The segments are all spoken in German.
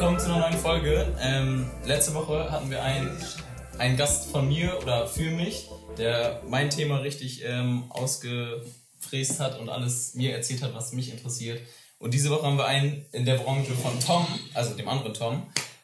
willkommen zu einer neuen Folge. Ähm, letzte Woche hatten wir einen, einen Gast von mir oder für mich, der mein Thema richtig ähm, ausgefräst hat und alles mir erzählt hat, was mich interessiert. Und diese Woche haben wir einen in der Branche von Tom, also dem anderen Tom.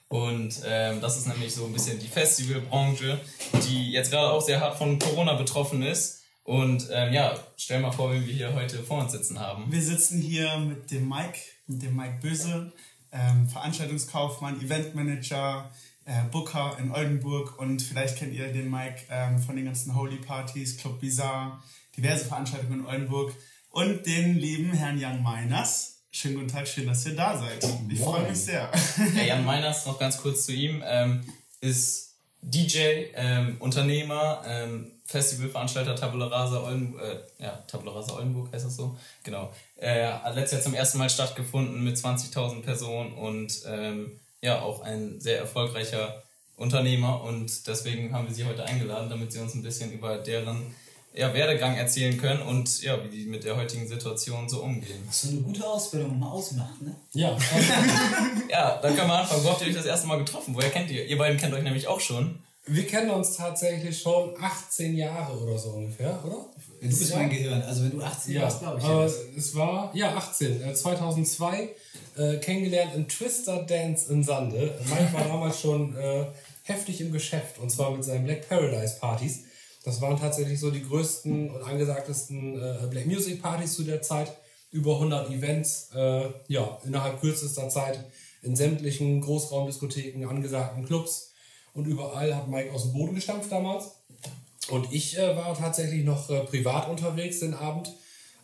Und ähm, das ist nämlich so ein bisschen die Festivalbranche, die jetzt gerade auch sehr hart von Corona betroffen ist. Und ähm, ja, stell mal vor, wie wir hier heute vor uns sitzen haben. Wir sitzen hier mit dem Mike, mit dem Mike Böse, ähm, Veranstaltungskaufmann, Eventmanager, äh, Booker in Oldenburg und vielleicht kennt ihr den Mike ähm, von den ganzen Holy Partys, Club Bizarre, diverse Veranstaltungen in Oldenburg und den lieben Herrn Jan Meiners. Schönen guten Tag, schön, dass ihr da seid. Ich freue mich sehr. Ja, Jan Meiners, noch ganz kurz zu ihm, ähm, ist DJ, ähm, Unternehmer, ähm, Festivalveranstalter Tabula Rasa Oldenburg, äh, ja, Tabula Rasa Oldenburg heißt das so, genau. Äh, hat letztes Jahr zum ersten Mal stattgefunden mit 20.000 Personen und ähm, ja, auch ein sehr erfolgreicher Unternehmer und deswegen haben wir sie heute eingeladen, damit sie uns ein bisschen über deren ja, Werdegang erzählen können und ja, wie die mit der heutigen Situation so umgehen. Was so eine gute Ausbildung mal ausmacht, ne? Ja, Ja, dann können wir anfangen. Wo habt ihr euch das erste Mal getroffen? Woher kennt ihr? Ihr beiden kennt euch nämlich auch schon. wir kennen uns tatsächlich schon 18 Jahre oder so ungefähr, oder? Du bist mein Gehirn. Also wenn du 18 Ja, warst, glaube ich. ja. es war, ja, 18, äh, 2002, äh, kennengelernt in Twister Dance in Sande. Mike war damals schon äh, heftig im Geschäft und zwar mit seinen Black Paradise Partys. Das waren tatsächlich so die größten und angesagtesten äh, Black Music Partys zu der Zeit. Über 100 Events, äh, ja, innerhalb kürzester Zeit in sämtlichen Großraumdiskotheken, angesagten Clubs und überall hat Mike aus dem Boden gestampft damals. Und ich äh, war tatsächlich noch äh, privat unterwegs den Abend.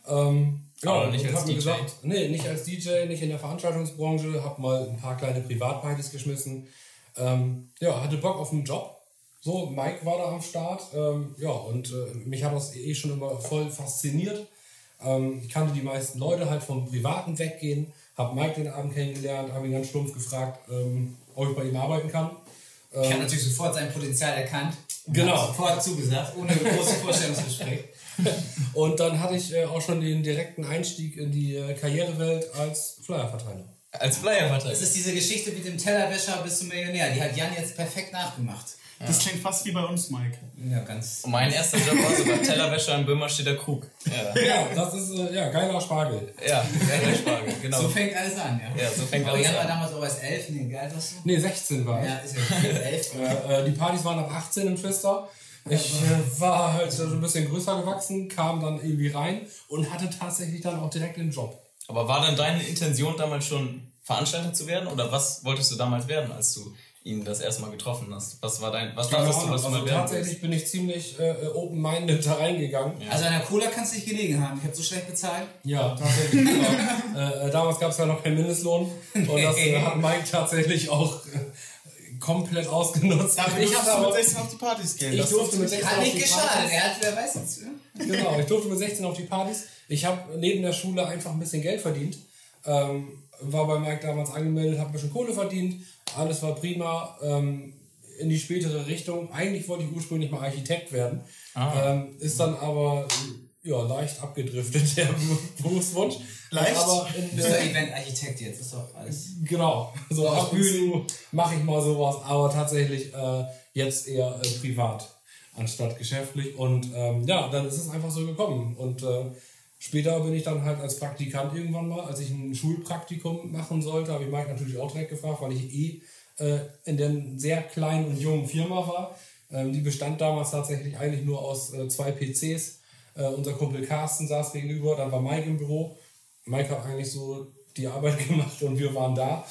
Ähm, Aber nicht als DJ? Gesagt, nee, nicht als DJ, nicht in der Veranstaltungsbranche. Hab mal ein paar kleine Privatpartys geschmissen. Ähm, ja, hatte Bock auf einen Job. So, Mike war da am Start. Ähm, ja, und äh, mich hat das eh schon immer voll fasziniert. Ähm, ich kannte die meisten Leute halt vom Privaten weggehen. Hab Mike den Abend kennengelernt, habe ihn ganz stumpf gefragt, ähm, ob ich bei ihm arbeiten kann. ich habe natürlich sofort sein Potenzial erkannt. Genau. Sofort zugesagt, ohne großes Vorstellungsgespräch. Und dann hatte ich äh, auch schon den direkten Einstieg in die äh, Karrierewelt als Flyerverteiler. Als Flyerverteiler. Das ist diese Geschichte mit dem Tellerwäscher bis zum Millionär. Die hat Jan jetzt perfekt nachgemacht. Das klingt fast wie bei uns, Mike. Ja, ganz. Und mein erster Job war sogar Tellerwäscher in Böhmerstedter Krug. Ja, Ja, das ist äh, ja geiler Spargel. ja geiler Spargel, genau. So fängt alles an, ja. Ja, so fängt Aber alles Jan war an. damals auch erst elf. Nee, geil, was du? Nee, 16 war ich. Ja, ist ja elf. Äh, äh, die Partys waren ab 18 im Twister. Ich äh, war halt so ein bisschen größer gewachsen, kam dann irgendwie rein und hatte tatsächlich dann auch direkt den Job. Aber war denn deine Intention damals schon Veranstalter zu werden? Oder was wolltest du damals werden, als du ihn das erste Mal getroffen hast? Was war dein, was dachtest du, Ahnung, dass du also mal werden tatsächlich bin ich ziemlich äh, äh, open-minded da reingegangen. Also an der Cola kannst du nicht gelegen haben. Ich habe so schlecht bezahlt. Ja, tatsächlich. genau. äh, äh, damals gab es ja noch keinen Mindestlohn und das äh, hat Mike tatsächlich auch äh, komplett ausgenutzt. Dafür ich durftest habe du mit aber, 16 auf die Partys gehen. ich durfte mit 16 Hat auf nicht die geschadet. Partys. Er hat, wer weiß jetzt. Ja? Genau, ich durfte mit 16 auf die Partys. Ich habe neben der Schule einfach ein bisschen Geld verdient. Ähm, war bei Mike damals angemeldet, habe ein bisschen Kohle verdient. Alles war prima. Ähm, in die spätere Richtung. Eigentlich wollte ich ursprünglich mal Architekt werden. Ähm, ist dann aber ja, leicht abgedriftet, der Berufswunsch. Leicht? Aber in Du bist der, doch Eventarchitekt jetzt. Ist doch alles. Genau, so ab und zu mache ich mal sowas, aber tatsächlich äh, jetzt eher äh, privat anstatt geschäftlich. Und ähm, ja, dann ist es einfach so gekommen. Und äh, später bin ich dann halt als Praktikant irgendwann mal, als ich ein Schulpraktikum machen sollte, habe ich Mike natürlich auch direkt gefragt, weil ich eh äh, in der sehr kleinen und jungen Firma war. Ähm, die bestand damals tatsächlich eigentlich nur aus äh, zwei PCs. Äh, unser Kumpel Carsten saß gegenüber, dann war Mike im Büro. Mike hat eigentlich so die Arbeit gemacht und wir waren da.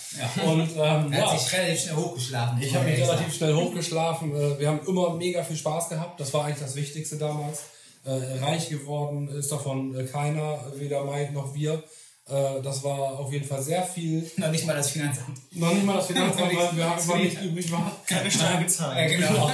Und ähm, Er hat ja, sich relativ schnell hochgeschlafen. ich habe mich relativ schnell hochgeschlafen. Äh, Wir haben immer mega viel Spaß gehabt. Das war eigentlich das Wichtigste damals. Äh, Reich geworden ist davon äh, keiner, weder Mike noch wir. Äh, Das war auf jeden Fall sehr viel. Noch nicht mal das Finanzamt. Noch nicht mal das Finanzamt, weil wir einfach nicht übrig war. keine Steuer Ja, gezahlt. genau.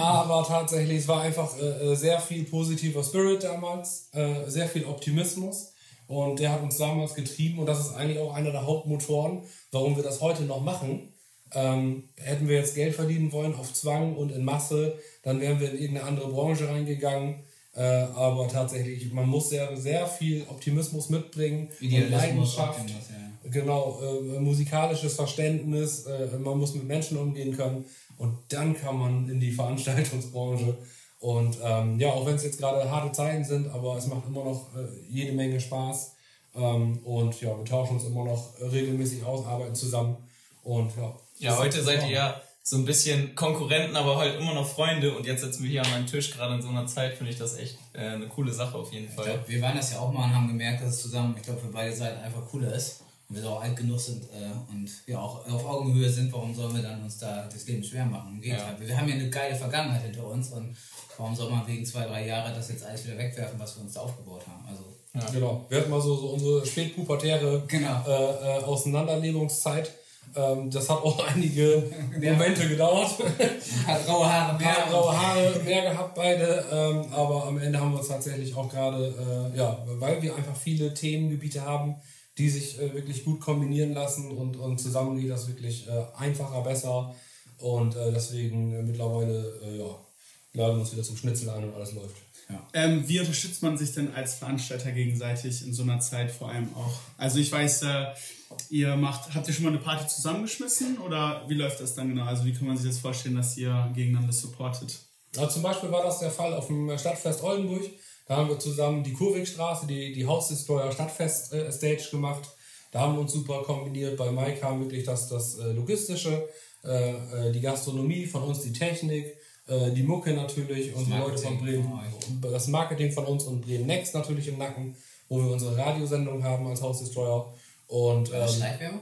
Aber tatsächlich, es war einfach sehr viel positiver Spirit damals, sehr viel Optimismus. Und der hat uns damals getrieben und das ist eigentlich auch einer der Hauptmotoren, warum wir das heute noch machen. Ähm, hätten wir jetzt Geld verdienen wollen auf Zwang und in Masse, dann wären wir in irgendeine andere Branche reingegangen. Äh, aber tatsächlich, man muss sehr, sehr viel Optimismus mitbringen und Idealismus, Leidenschaft. Optimus, genau, äh, musikalisches Verständnis, äh, man muss mit Menschen umgehen können und dann kann man in die Veranstaltungsbranche. Und ähm, ja, auch wenn es jetzt gerade harte Zeiten sind, aber es macht immer noch äh, jede Menge Spaß. Ähm, und ja, wir tauschen uns immer noch regelmäßig aus, arbeiten zusammen. Und ja. Ja, heute seid ihr ja so ein bisschen Konkurrenten, aber halt immer noch Freunde. Und jetzt sitzen wir hier an meinem Tisch, gerade in so einer Zeit, finde ich das echt äh, eine coole Sache auf jeden Ich Fall. glaub, wir waren das ja auch mal und haben gemerkt, dass es zusammen, ich glaube, für beide Seiten einfach cooler ist. Und wir so auch alt genug sind äh, und wir auch auf Augenhöhe sind, warum sollen wir dann uns da das Leben schwer machen? Im Gegenteil. Wir haben ja eine geile Vergangenheit hinter uns und warum soll man wegen zwei, drei Jahre das jetzt alles wieder wegwerfen, was wir uns da aufgebaut haben? Also, Genau. Wir hatten mal so, so unsere spätpubertäre Genau. äh, äh, Auseinanderlebungszeit. Ähm, das hat auch einige Momente gedauert. paar graue Haare mehr. paar graue Haare mehr gehabt beide, ähm, aber am Ende haben wir uns tatsächlich auch gerade, äh, ja, weil wir einfach viele Themengebiete haben, die sich äh, wirklich gut kombinieren lassen und, und zusammen geht das wirklich äh, einfacher, besser und deswegen mittlerweile, ja, laden wir uns wieder zum Schnitzel ein und alles läuft. Ähm, wie unterstützt man sich denn als Veranstalter gegenseitig in so einer Zeit vor allem auch? Also ich weiß, äh, ihr macht, habt ihr schon mal eine Party zusammengeschmissen oder wie läuft das dann genau? Also wie kann man sich das vorstellen, dass ihr gegeneinander supportet? Ja, zum Beispiel war das der Fall auf dem Stadtfest Oldenburg. Da haben wir zusammen die Kurwegstraße, die, die House Destroyer Stadtfest äh, Stage gemacht. Da haben wir uns super kombiniert. Bei Mike kam wirklich das, das äh, Logistische, äh, äh, die Gastronomie, von uns die Technik, äh, die Mucke natürlich und die Leute von Bremen. Das Marketing von uns und Bremen Next natürlich im Nacken, wo wir unsere Radiosendung haben als House Destroyer. Und ähm, Schleichwerbung?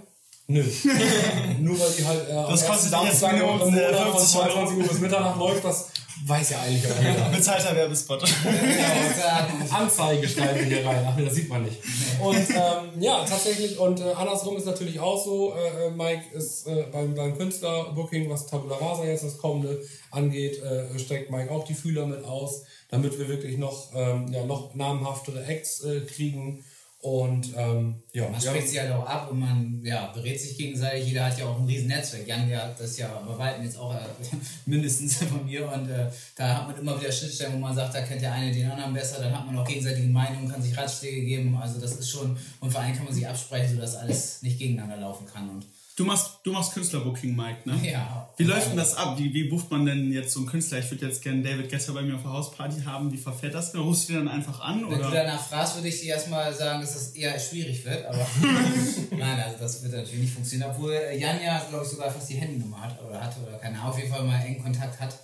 Nö. Nur weil die halt äh, Das kostet Samstag Minimum, äh, Monat von 50 Euro. 22 Uhr bis Mitternacht läuft, das weiß ja eigentlich auch jeder. Bezahlter Werbespot. Anzeige schreiben wir hier rein. Ach das sieht man nicht. Und ähm, ja, tatsächlich. Und äh, andersrum ist natürlich auch so. Äh, äh, Mike ist äh, beim, beim Künstlerbooking, was Tabula Rasa jetzt das kommende angeht, äh, streckt Mike auch die Fühler mit aus, damit wir wirklich noch, ähm, ja, noch namhaftere Acts äh, kriegen. Und ähm, ja, Man spricht sich halt auch ab und man ja, berät sich gegenseitig. Jeder hat ja auch ein riesen Netzwerk. Jan, ja, das ja bei Weitem jetzt auch äh, mindestens von mir. Und äh, da hat man immer wieder Schnittstellen, wo man sagt, da kennt der eine den anderen besser. Dann hat man auch gegenseitige Meinungen, kann sich Ratschläge geben. Also das ist schon, und vor allem kann man sich absprechen, sodass alles nicht gegeneinander laufen kann. Und Du machst, du machst Künstlerbooking, Mike, ne? ja. Wie läuft denn das ab? Wie, wie bucht man denn jetzt so einen Künstler? Ich würde jetzt gerne David Getter bei mir auf der Hausparty haben. Wie verfährt das? genau? Rufst du den dann einfach an? Wenn du Oder? danach fragst, würde ich dir erstmal sagen, dass das eher schwierig wird. Aber nein, also das wird natürlich nicht funktionieren. Obwohl Jan ja, glaube ich, sogar fast die Handynummer hat oder hatte oder keine Ahnung, auf jeden Fall mal engen Kontakt hat.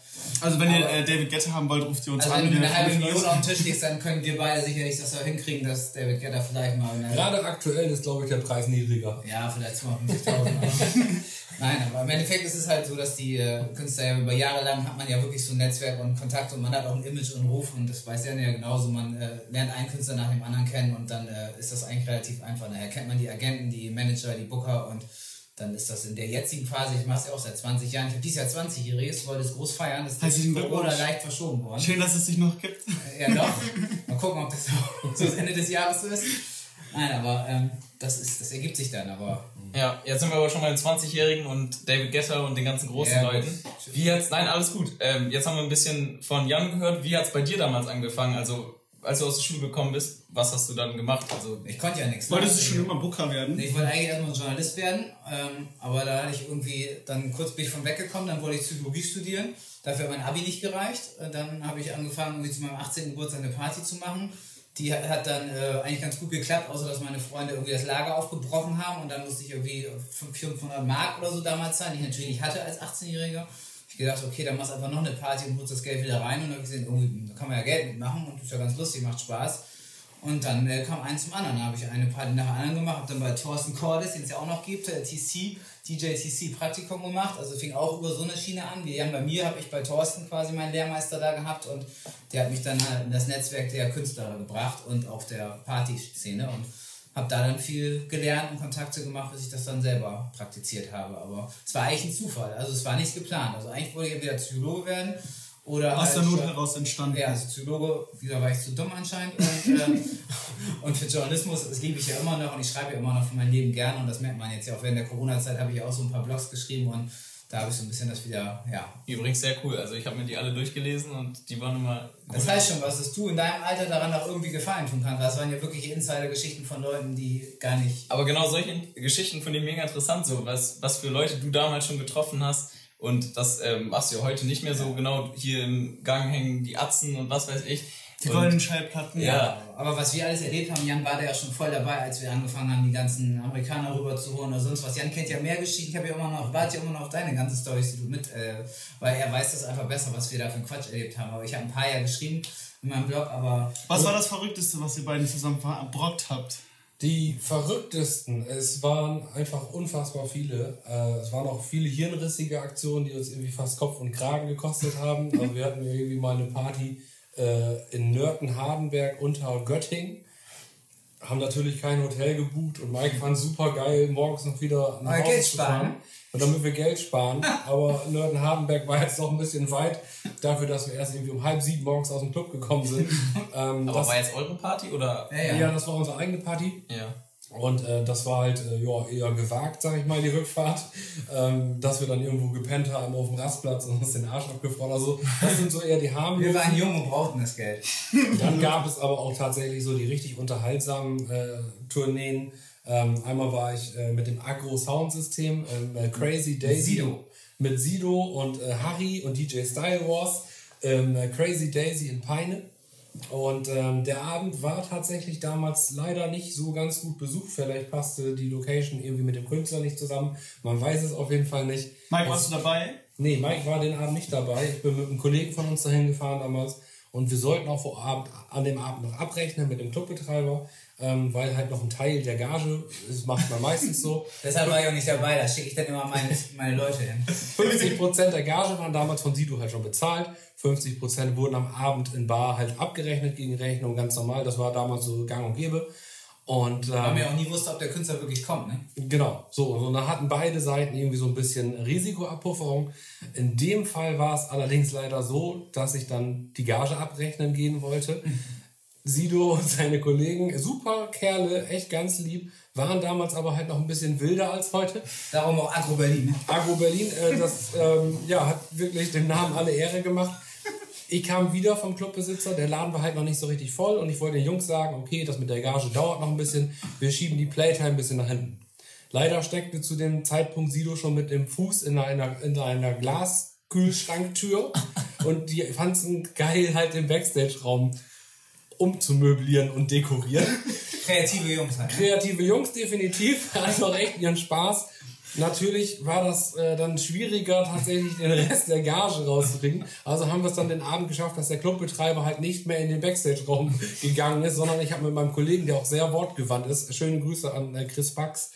Also wenn ihr äh, David Getter haben wollt, ruft ihr uns Also an. wenn du eine halbe. Million auf den Tisch legst, dann können wir beide sicherlich das auch hinkriegen, dass David Guetta vielleicht mal... Gerade aktuell ist, glaube ich, der Preis niedriger. ja, vielleicht 250.000. Nein, aber im Endeffekt ist es halt so, dass die äh, Künstler ja über Jahre lang hat man ja wirklich so ein Netzwerk und Kontakt und man hat auch ein Image und einen Ruf und das weiß Jan ja genauso. Man äh, lernt einen Künstler nach dem anderen kennen und dann äh, ist das eigentlich relativ einfach. Daher kennt man die Agenten, die Manager, die Booker und dann ist das in der jetzigen Phase, ich mache es ja auch seit 20 Jahren, ich habe dieses Jahr 20-Jähriges, wollte es groß feiern, das ist durch Corona leicht verschoben worden. Schön, dass es dich noch gibt. Ja, doch. Mal gucken, ob das auch so das Ende des Jahres so ist. Nein, aber ähm, das, ist, das ergibt sich dann. Aber Ja, jetzt sind wir aber schon bei den 20-Jährigen und David Getter und den ganzen großen Ja, Leuten. Wie hat's, nein, alles gut. Ähm, jetzt haben wir ein bisschen von Jan gehört. Wie hat's bei dir damals angefangen? Also, als du aus der Schule gekommen bist, was hast du dann gemacht? Also, ich konnte ja nichts. Wolltest du schon immer Booker werden? Nee, Ich wollte eigentlich erstmal Journalist werden, ähm, aber da hatte ich irgendwie, dann kurz bin ich von weggekommen, dann wollte ich Psychologie studieren. Dafür hat mein Abi nicht gereicht. Äh, Dann habe ich angefangen, irgendwie zu meinem 18. Geburtstag eine Party zu machen. Die hat, hat dann äh, eigentlich ganz gut geklappt, außer dass meine Freunde irgendwie das Lager aufgebrochen haben und dann musste ich irgendwie 500 Mark oder so damals zahlen, die ich natürlich nicht hatte als 18-Jähriger. Gedacht, okay, dann machst du einfach noch eine Party und holst das Geld wieder rein und dann gesehen, irgendwie, da kann man ja Geld mitmachen und ist ja ganz lustig, macht Spaß. Und dann äh, kam eins zum anderen. Da habe ich eine Party nach der anderen gemacht, habe dann bei Thorsten Cordes, den es ja auch noch gibt, äh, TC, DJ TC Praktikum gemacht. Also fing auch über so eine Schiene an. Wie Jan bei mir habe ich bei Thorsten quasi meinen Lehrmeister da gehabt und der hat mich dann halt in das Netzwerk der Künstler gebracht und auch der Partyszene und habe da dann viel gelernt und Kontakte gemacht, bis ich das dann selber praktiziert habe. Aber es war eigentlich ein Zufall. Also es war nichts geplant. Also eigentlich wollte ich entweder Psychologe werden oder Aus der halt Not schon- heraus entstanden. ja, als Psychologe, wieder war ich zu dumm anscheinend. Und, äh, und für Journalismus, das liebe ich ja immer noch und ich schreibe ja immer noch von meinem Leben gerne und das merkt man jetzt ja auch während der Corona-Zeit habe ich auch so ein paar Blogs geschrieben und da habe ich so ein bisschen das wieder, ja. Übrigens sehr cool. Also ich habe mir die alle durchgelesen und die waren immer. Das heißt schon was, dass du in deinem Alter daran auch irgendwie Gefallen tun kannst. Das waren ja wirklich Insider-Geschichten von Leuten, die gar nicht. Aber genau solche Geschichten finde ich mega interessant, so was, was für Leute du damals schon getroffen hast. Und das ähm, machst du ja heute nicht mehr so genau. Hier im Gang hängen die Atzen und was weiß ich. Die goldenen Schallplatten. Ja, Aber was wir alles erlebt haben, Jan war da ja schon voll dabei, als wir angefangen haben, die ganzen Amerikaner rüber zu holen oder sonst was. Jan kennt ja mehr Geschichten. Ich habe ja immer noch, warte ja immer noch auf deine ganzen Storys, die du mit, äh, weil er weiß das einfach besser, was wir da für einen Quatsch erlebt haben. Aber ich habe ein paar ja geschrieben in meinem Blog, aber Was war das Verrückteste, was ihr beiden zusammen verbrockt habt? Die verrücktesten, es waren einfach unfassbar viele. Äh, es waren auch viele hirnrissige Aktionen, die uns irgendwie fast Kopf und Kragen gekostet haben. Also wir hatten irgendwie mal eine Party äh, in Nörten-Hardenberg unter Göttingen. Haben natürlich kein Hotel gebucht und Mike fand super geil, morgens noch wieder nach Hause Geld zu sparen, fahren. Und damit wir Geld sparen. Aber Nörten-Hardenberg war jetzt noch ein bisschen weit dafür, dass wir erst irgendwie um halb sieben morgens aus dem Club gekommen sind. Ähm, aber das, war jetzt eure Party oder? ja, ja. ja, das war unsere eigene Party. Ja. Und äh, das war halt äh, ja, eher gewagt, sag ich mal, die Rückfahrt. Ähm, dass wir dann irgendwo gepennt haben auf dem Rastplatz und uns den Arsch abgefroren. Also, das sind so eher die wir harmlosen. waren jung und brauchten das Geld. Dann gab es aber auch tatsächlich so die richtig unterhaltsamen äh, Tourneen. Ähm, einmal war ich äh, mit dem Agro Soundsystem, ähm, äh, Crazy Daisy. Sido. Mit Sido und äh, Harry und DJ Style Wars. Ähm, äh, Crazy Daisy in Peine. Und ähm, der Abend war tatsächlich damals leider nicht so ganz gut besucht. Vielleicht passte die Location irgendwie mit dem Künstler nicht zusammen. Man weiß es auf jeden Fall nicht. Mike, warst du dabei? Nee, Mike war den Abend nicht dabei. Ich bin mit einem Kollegen von uns dahin gefahren damals. Und wir sollten auch vor Abend, an dem Abend noch abrechnen mit dem Clubbetreiber, ähm, weil halt noch ein Teil der Gage, das macht man meistens so, Deshalb war ich auch nicht dabei, da schicke ich dann immer meine, meine Leute hin. 50% der Gage waren damals von Sido halt schon bezahlt. 50% wurden am Abend in Bar halt abgerechnet gegen Rechnung, ganz normal. Das war damals so gang und gäbe. Und Weil ähm, man ja auch nie wusste, ob der Künstler wirklich kommt, ne? Genau, so. Und dann hatten beide Seiten irgendwie so ein bisschen Risikoabpufferung. In dem Fall war es allerdings leider so, dass ich dann die Gage abrechnen gehen wollte. Sido und seine Kollegen, super Kerle, echt ganz lieb, waren damals aber halt noch ein bisschen wilder als heute. Darum auch Agro Berlin, ne? Agro Berlin, äh, das ähm, ja, hat wirklich dem Namen alle Ehre gemacht. Ich kam wieder vom Clubbesitzer, der Laden war halt noch nicht so richtig voll und ich wollte den Jungs sagen, okay, das mit der Gage dauert noch ein bisschen, wir schieben die Playtime ein bisschen nach hinten. Leider steckte zu dem Zeitpunkt Sido schon mit dem Fuß in einer, in einer Glaskühlschranktür und die fanden geil, halt den Backstage-Raum umzumöblieren und dekorieren. Kreative Jungs halt. ne? Kreative Jungs definitiv, hatten auch echt ihren Spaß. Natürlich war das äh, dann schwieriger, tatsächlich den Rest der Gage rauszukriegen. Also haben wir es dann den Abend geschafft, dass der Clubbetreiber halt nicht mehr in den Backstage-Raum gegangen ist, sondern ich habe mit meinem Kollegen, der auch sehr wortgewandt ist, schöne Grüße an äh, Chris Pax,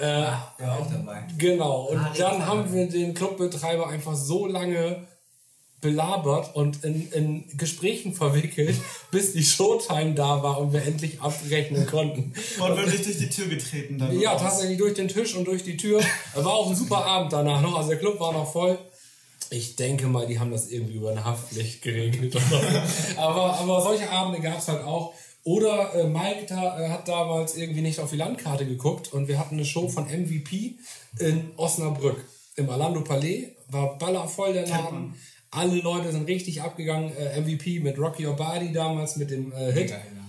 äh, Ja, auch dabei. Genau, und Ah, dann haben wir den Clubbetreiber einfach so lange belabert und in, in Gesprächen verwickelt, bis die Showtime da war und wir endlich abrechnen konnten. Wortwörtlich durch die Tür getreten dann. Ja, tatsächlich durch den Tisch und durch die Tür. War auch ein super Abend danach noch. Also der Club war noch voll. Ich denke mal, die haben das irgendwie über eine Haftpflicht geregelt. aber, aber solche Abende gab es halt auch. Oder äh, Mike da, äh, hat damals irgendwie nicht auf die Landkarte geguckt und wir hatten eine Show von MVP in Osnabrück. Im Orlando Palais war ballervoll der Laden. Alle Leute sind richtig abgegangen. Äh, MVP mit Rocky Your Body damals mit dem äh, Hit. Geil, ja.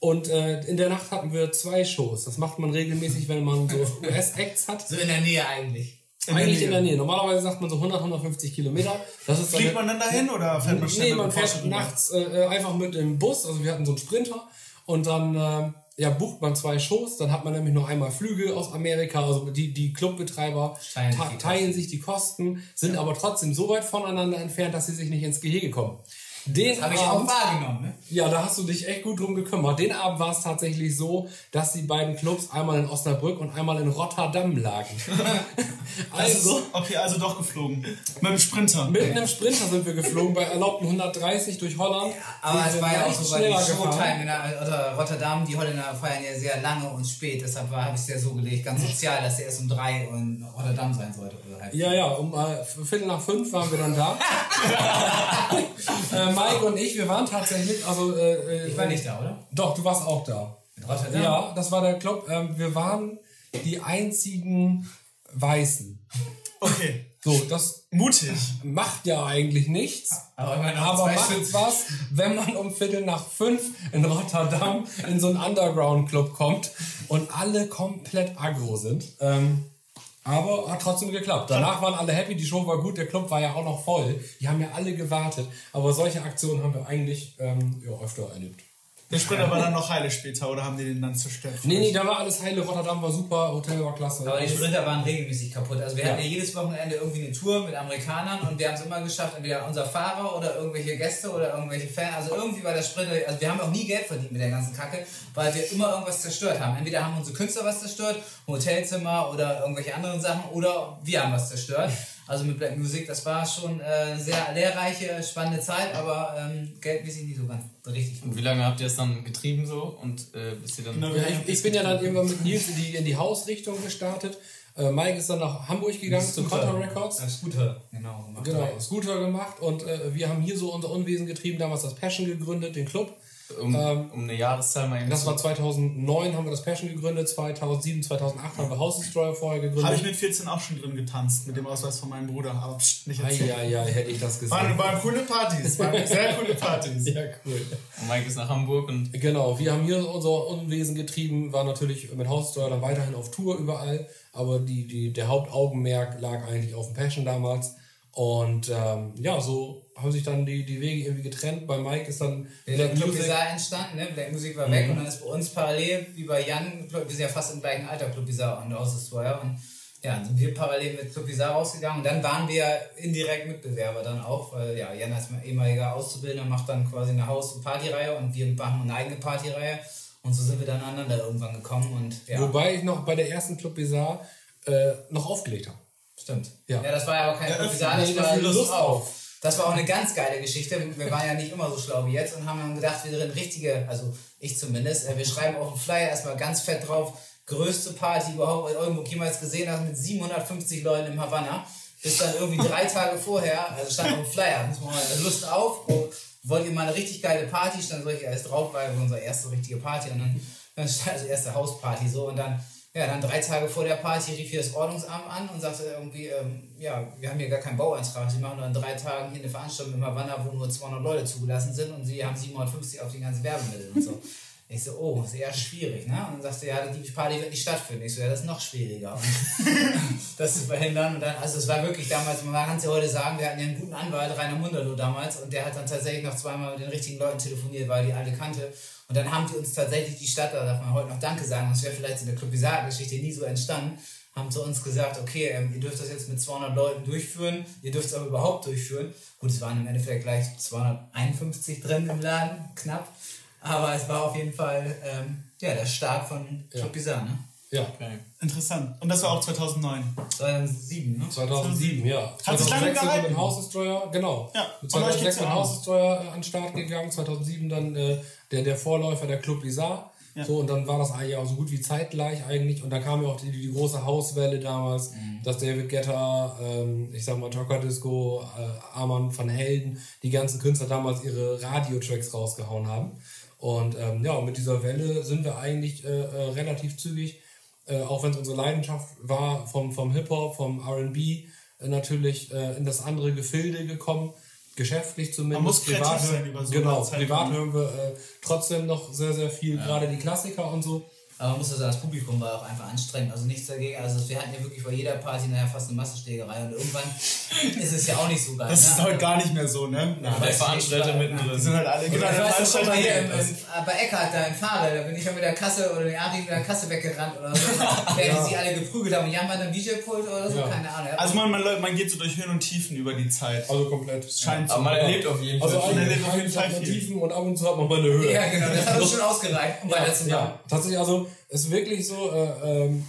Und äh, in der Nacht hatten wir zwei Shows. Das macht man regelmäßig, wenn man so US-Acts hat. So in der Nähe eigentlich. In Eigentlich in der Nähe. Normalerweise sagt man so 100, 150 Kilometer. Das ist Fliegt man dann dahin oder fährt man schnell Nee, man fährt nachts äh, einfach mit dem Bus. Also wir hatten so einen Sprinter. Und dann äh, ja, bucht man zwei Shows. Dann hat man nämlich noch einmal Flüge aus Amerika. Also die, die Clubbetreiber Teilen teilen sich die Kosten, sind aber trotzdem so weit voneinander entfernt, dass sie sich nicht ins Gehege kommen. Den Habe ich auch Abend- wahrgenommen, ne? ja, da hast du dich echt gut drum gekümmert. Den Abend war es tatsächlich so, dass die beiden Clubs einmal in Osnabrück und einmal in Rotterdam lagen. also, Okay, also doch geflogen. Mit dem Sprinter. mit einem Sprinter sind wir geflogen, bei erlaubten 130 durch Holland. Aber Wir es war ja auch so, schneller gefahren. Showtime in der, oder Rotterdam, die Holländer feiern ja sehr lange und spät. Deshalb habe ich es ja so gelegt, ganz sozial, dass er erst um drei in Rotterdam sein sollte. Oder halt. Ja, ja, um äh, Viertel nach fünf waren wir dann da. äh, Mike und ich, wir waren tatsächlich, also... Äh, Ich war nicht da, oder? Doch, du warst auch da. In Rotterdam? Ja, das war der Club. Ähm, wir waren die einzigen Weißen. Okay. So, das Mutig. macht ja eigentlich nichts. Aber man Aber macht was, wenn man um Viertel nach fünf in Rotterdam in so einen Underground-Club kommt und alle komplett aggro sind. Ähm, aber hat trotzdem geklappt. Danach waren alle happy, die Show war gut, der Club war ja auch noch voll. Die haben ja alle gewartet. Aber solche Aktionen haben wir eigentlich ähm, ja, öfter erlebt. Der Sprinter war dann noch heile später oder haben die den dann zerstört? Nee, nee, da war alles heile. Rotterdam war super, Hotel war klasse. Aber die. Sprinter waren regelmäßig kaputt. Also wir Ja. hatten ja jedes Wochenende irgendwie eine Tour mit Amerikanern und wir haben es immer geschafft, entweder unser Fahrer oder irgendwelche Gäste oder irgendwelche Fans. Also irgendwie war der Sprinter, also wir haben auch nie Geld verdient mit der ganzen Kacke, weil wir immer irgendwas zerstört haben. Entweder haben unsere Künstler was zerstört, Hotelzimmer oder irgendwelche anderen Sachen oder wir haben was zerstört. Also mit Black Music, das war schon äh, eine sehr lehrreiche, spannende Zeit, aber ähm, geldmäßig nicht so ganz richtig gut. Und wie lange habt ihr es dann getrieben so? Und äh, bis ihr dann. Na, Ja, ich, ich bin ja dann irgendwann mit Nils in die, in die Hausrichtung gestartet. Äh, Mike ist dann nach Hamburg gegangen zu Contra Records. Äh, Scooter, genau. gemacht. Genau, Scooter gemacht und äh, wir haben hier so unser Unwesen getrieben, damals das Passion gegründet, den Club. Um, um eine Jahreszahl mal Das zu- war 2009 haben wir das Passion gegründet, 2007, 2008 haben wir House Destroyer vorher Habe ich gegründet. mit 14 auch schon drin getanzt, mit dem Ausweis von meinem Bruder. Aber pst, nicht erzählen. Eieiei, hätte ich das gesehen. Waren, waren coole Partys. Waren sehr coole Partys. ja, cool. Und Mike ist nach Hamburg und Genau, wir haben hier unser Unwesen getrieben, war natürlich mit House Destroyer dann weiterhin auf Tour überall, aber die, die, der Hauptaugenmerk lag eigentlich auf dem Passion damals. Und ähm, ja, so haben sich dann die, die Wege irgendwie getrennt. Bei Mike ist dann Der Black Club Music- Bizarre entstanden, ne? Black Music war weg und dann ist bei uns parallel, wie bei Jan, wir sind ja fast im gleichen Alter, Club Bizarre und House Destroyer. Und ja, dann sind wir parallel mit Club Bizarre rausgegangen und dann waren wir indirekt Mitbewerber dann auch, weil ja, Jan als ehemaliger Auszubildender macht dann quasi eine Haus- und Partyreihe und wir machen eine eigene Partyreihe. Und so sind wir dann aneinander irgendwann gekommen und ja, Wobei ich noch bei der ersten Club Bizarre äh, noch aufgelegt habe. stimmt. Ja. Ja. das war ja auch kein Ja, Club Bizarre, das war ist Lust auf. auf. Das war auch eine ganz geile Geschichte. Wir waren ja nicht immer so schlau wie jetzt und haben dann gedacht, wir sind richtige, also ich zumindest, äh, wir schreiben auf dem Flyer erstmal ganz fett drauf, größte Party überhaupt Oldenburg jemals gesehen hast mit 750 Leuten im Havanna. Bis dann irgendwie drei Tage vorher, also stand auf dem Flyer, muss man mal, Lust auf, wo, wollt ihr mal eine richtig geile Party, stand solche erst drauf, weil unsere erste richtige Party und dann, dann stand also erste Hausparty so und dann ja, dann drei Tage vor der Party rief hier das Ordnungsamt an und sagte irgendwie, ähm, ja, wir haben hier gar keinen Bauantrag. Sie machen nur in drei Tagen hier eine Veranstaltung im Havanna, wo nur 200 Leute zugelassen sind und sie haben 750 auf die ganzen Werbemittel und so. Ich so, oh, ist eher schwierig, ne? Und dann sagte er, ja, die Party wird nicht stattfinden. Ich so, ja, das ist noch schwieriger. Das zu verhindern. Und dann, also es war wirklich damals, man kann es ja heute sagen, wir hatten ja einen guten Anwalt, Rainer Munderloh damals, und der hat dann tatsächlich noch zweimal mit den richtigen Leuten telefoniert, weil die alle kannte. Und dann haben die uns tatsächlich die Stadt, da darf man heute noch Danke sagen, das wäre vielleicht in der Club Geschichte nie so entstanden, haben zu uns gesagt, okay, ähm, ihr dürft das jetzt mit 200 Leuten durchführen, ihr dürft es aber überhaupt durchführen. Gut, es waren im Endeffekt gleich 251 drin im Laden, knapp. Aber es war auf jeden Fall ähm, ja, der Start von Club Bizarre, ne? Ja. Okay. Interessant. Und das war auch 2009. 2007, ne? 2007, ja. Hat sich lange 2006 sind wir gehalten. mit House Destroyer, genau. Ja, euch 2006 gibt's mit ja. House Destroyer äh, an den Start gegangen, 2007 dann äh, der, der Vorläufer der Club Bizarre. Ja. So, und dann war das eigentlich auch so gut wie zeitgleich eigentlich. Und dann kam ja auch die, die große Hauswelle damals, Mhm. dass David Guetta, ähm, ich sag mal Joker Disco, äh, Arman van Helden, die ganzen Künstler damals ihre Radiotracks rausgehauen haben. Und ähm, ja, und mit dieser Welle sind wir eigentlich äh, äh, relativ zügig äh, auch wenn es unsere Leidenschaft war, vom, vom Hip-Hop, vom RB, äh, natürlich äh, in das andere Gefilde gekommen. Geschäftlich zumindest. Man muss kreativ sein über so Genau, privat hören wir äh, trotzdem noch sehr, sehr viel, gerade die Klassiker und so. Aber man muss ja sagen, das Publikum war auch einfach anstrengend. Also nichts dagegen. Also wir hatten ja wirklich bei jeder Party nachher fast eine Massenschlägerei und irgendwann ist es ja auch nicht so geil. Das ne? ist heute gar nicht mehr so, ne? Der Veranstalter Die mittendrin. sind halt alle, genau, der Veranstalter mal hier im, bei Eckhardt da im Fahrrad, da bin ich ja mit der Kasse oder den Ari mit der Kasse weggerannt oder so, während die sich alle geprügelt haben. Und Jan war dann DJ-Pult oder so, Ja. keine Ahnung. Also man, man, man geht so durch Höhen und Tiefen über die Zeit. Also komplett. Scheint so. Aber man erlebt auf jeden Also Fall. viel. eigentlich, erlebt auf jeden Fall man. Tiefen und ab und zu hat man mal eine Höhe. ja, genau, das hat uns schon ausgereicht, um weiterzumachen. Ja, tatsächlich, also ist wirklich so, äh, ähm,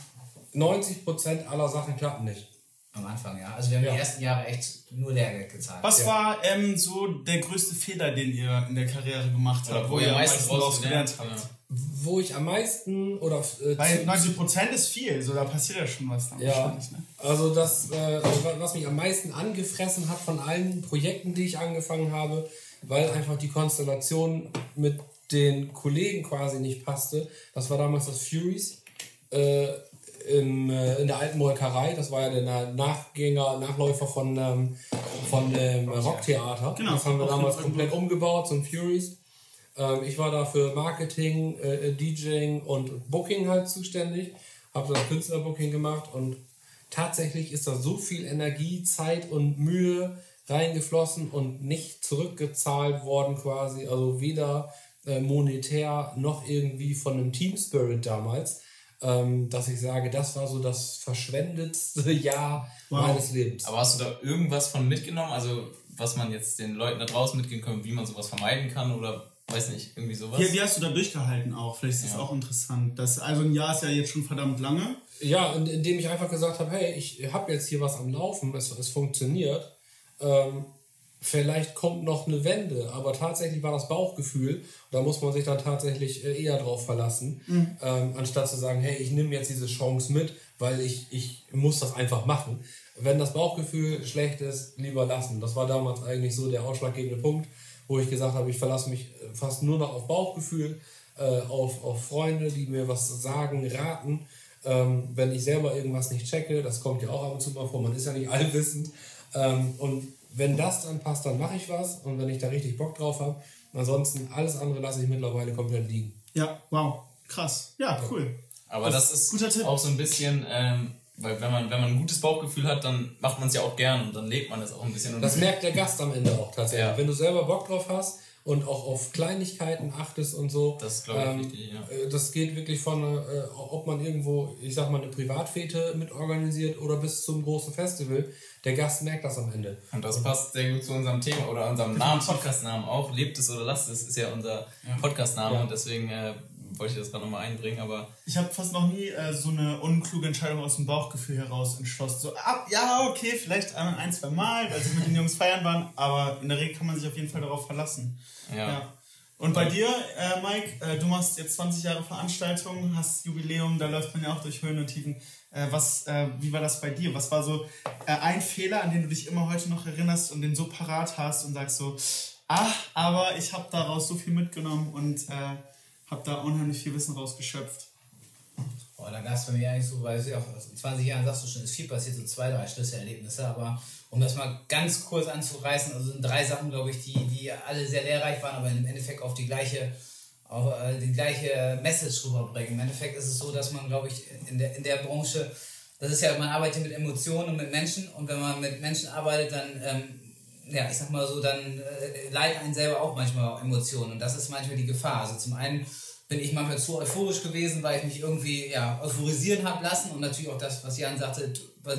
90% aller Sachen klappen nicht. Am Anfang, ja. Also wir haben Ja. die ersten Jahre echt nur Lehrgeld gezahlt. Was war ähm, so der größte Fehler, den ihr in der Karriere gemacht habt, Oder wo ihr am meisten draus draus gelernt habt. Wo ich am meisten oder äh, Weil 90% ist viel, so da passiert ja schon was dann Ja, wahrscheinlich, ne? also das, äh, was mich am meisten angefressen hat von allen Projekten, die ich angefangen habe, weil einfach die Konstellation mit den Kollegen quasi nicht passte. Das war damals das Furies. Äh, im, äh, in der alten Molkerei, das war ja der Nachgänger, Nachläufer von, ähm, von dem Rocktheater. Genau, Das haben wir damals komplett umgebaut zum Furies. Ähm, ich war da für Marketing, äh, DJing und Booking halt zuständig. Habe dann Künstlerbooking gemacht und tatsächlich ist da so viel Energie, Zeit und Mühe reingeflossen und nicht zurückgezahlt worden quasi. Also weder äh, monetär noch irgendwie von einem Team Spirit damals. Ähm, dass ich sage, das war so das verschwendetste Jahr Wow. meines Lebens. Aber hast du da irgendwas von mitgenommen? Also, was man jetzt den Leuten da draußen mitgeben kann, wie man sowas vermeiden kann oder weiß nicht, irgendwie sowas? Wie, wie hast du da durchgehalten auch? Vielleicht ist das Ja. auch interessant. Das, also ein Jahr ist ja jetzt schon verdammt lange. Ja, und indem ich einfach gesagt habe, hey, ich habe jetzt hier was am Laufen, es, es funktioniert. Ähm, vielleicht kommt noch eine Wende, aber tatsächlich war das Bauchgefühl, da muss man sich dann tatsächlich äh, eher drauf verlassen, ähm, anstatt zu sagen, hey, ich nehme jetzt diese Chance mit, weil ich, ich muss das einfach machen. Wenn das Bauchgefühl schlecht ist, lieber lassen. Das war damals eigentlich so der ausschlaggebende Punkt, wo ich gesagt habe, ich verlasse mich äh, fast nur noch auf Bauchgefühl, äh, auf, auf Freunde, die mir was sagen, raten. Ähm, wenn ich selber irgendwas nicht checke, das kommt ja auch ab und zu mal vor, man ist ja nicht allwissend. Ähm, und wenn das dann passt, dann mache ich was und wenn ich da richtig Bock drauf habe. Ansonsten alles andere lasse ich mittlerweile komplett liegen. Ja, wow. Krass. Ja, cool. Aber das, ist guter Tipp. auch so ein bisschen, ähm, weil wenn man, wenn man ein gutes Bauchgefühl hat, dann macht man es ja auch gern und dann lebt man es auch ein bisschen. Und Das merkt der Gast am Ende auch tatsächlich. Ja. Wenn du selber Bock drauf hast und auch auf Kleinigkeiten achtest und so. Das ist, glaub ich, wichtig, ja. äh, Das geht wirklich von, äh, ob man irgendwo, ich sag mal, eine Privatfete mit organisiert oder bis zum großen Festival. Der Gast merkt das am Ende. Und das passt sehr gut zu unserem Thema oder unserem Namen, Podcastnamen auch. Lebt es oder lasst es, ist ja unser Podcastname Ja. und deswegen äh, wollte ich das gerade nochmal einbringen, aber Ich habe fast noch nie äh, so eine unkluge Entscheidung aus dem Bauchgefühl heraus entschlossen. So, ab, ja, okay, vielleicht ein, ein, zwei Mal, als wir mit den Jungs feiern waren, aber in der Regel kann man sich auf jeden Fall darauf verlassen. ja. Und bei dir, äh, Mike, äh, du machst jetzt 20 Jahre Veranstaltungen, hast Jubiläum, da läuft man ja auch durch Höhen und Tiefen. Äh, was, äh, wie war das bei dir? Was war so äh, ein Fehler, an den du dich immer heute noch erinnerst und den so parat hast und sagst so, ach, aber ich habe daraus so viel mitgenommen und äh, habe da unheimlich viel Wissen rausgeschöpft. Boah, da gab es bei mir eigentlich so, weil ja auch in 20 Jahren sagst du schon, ist viel passiert, so zwei, drei Schlüsselerlebnisse, aber um das mal ganz kurz anzureißen, also sind drei Sachen, glaube ich, die, die alle sehr lehrreich waren, aber im Endeffekt auf die gleiche, auf äh, die gleiche Message rüberbringen. Im Endeffekt ist es so, dass man, glaube ich, in der, in der Branche, das ist ja, man arbeitet mit Emotionen und mit Menschen und wenn man mit Menschen arbeitet, dann ähm, ja, ich sag mal so, dann äh, leiden einen selber auch manchmal Emotionen und das ist manchmal die Gefahr. Also zum einen bin ich manchmal zu euphorisch gewesen, weil ich mich irgendwie ja, euphorisieren habe lassen und natürlich auch das, was Jan sagte,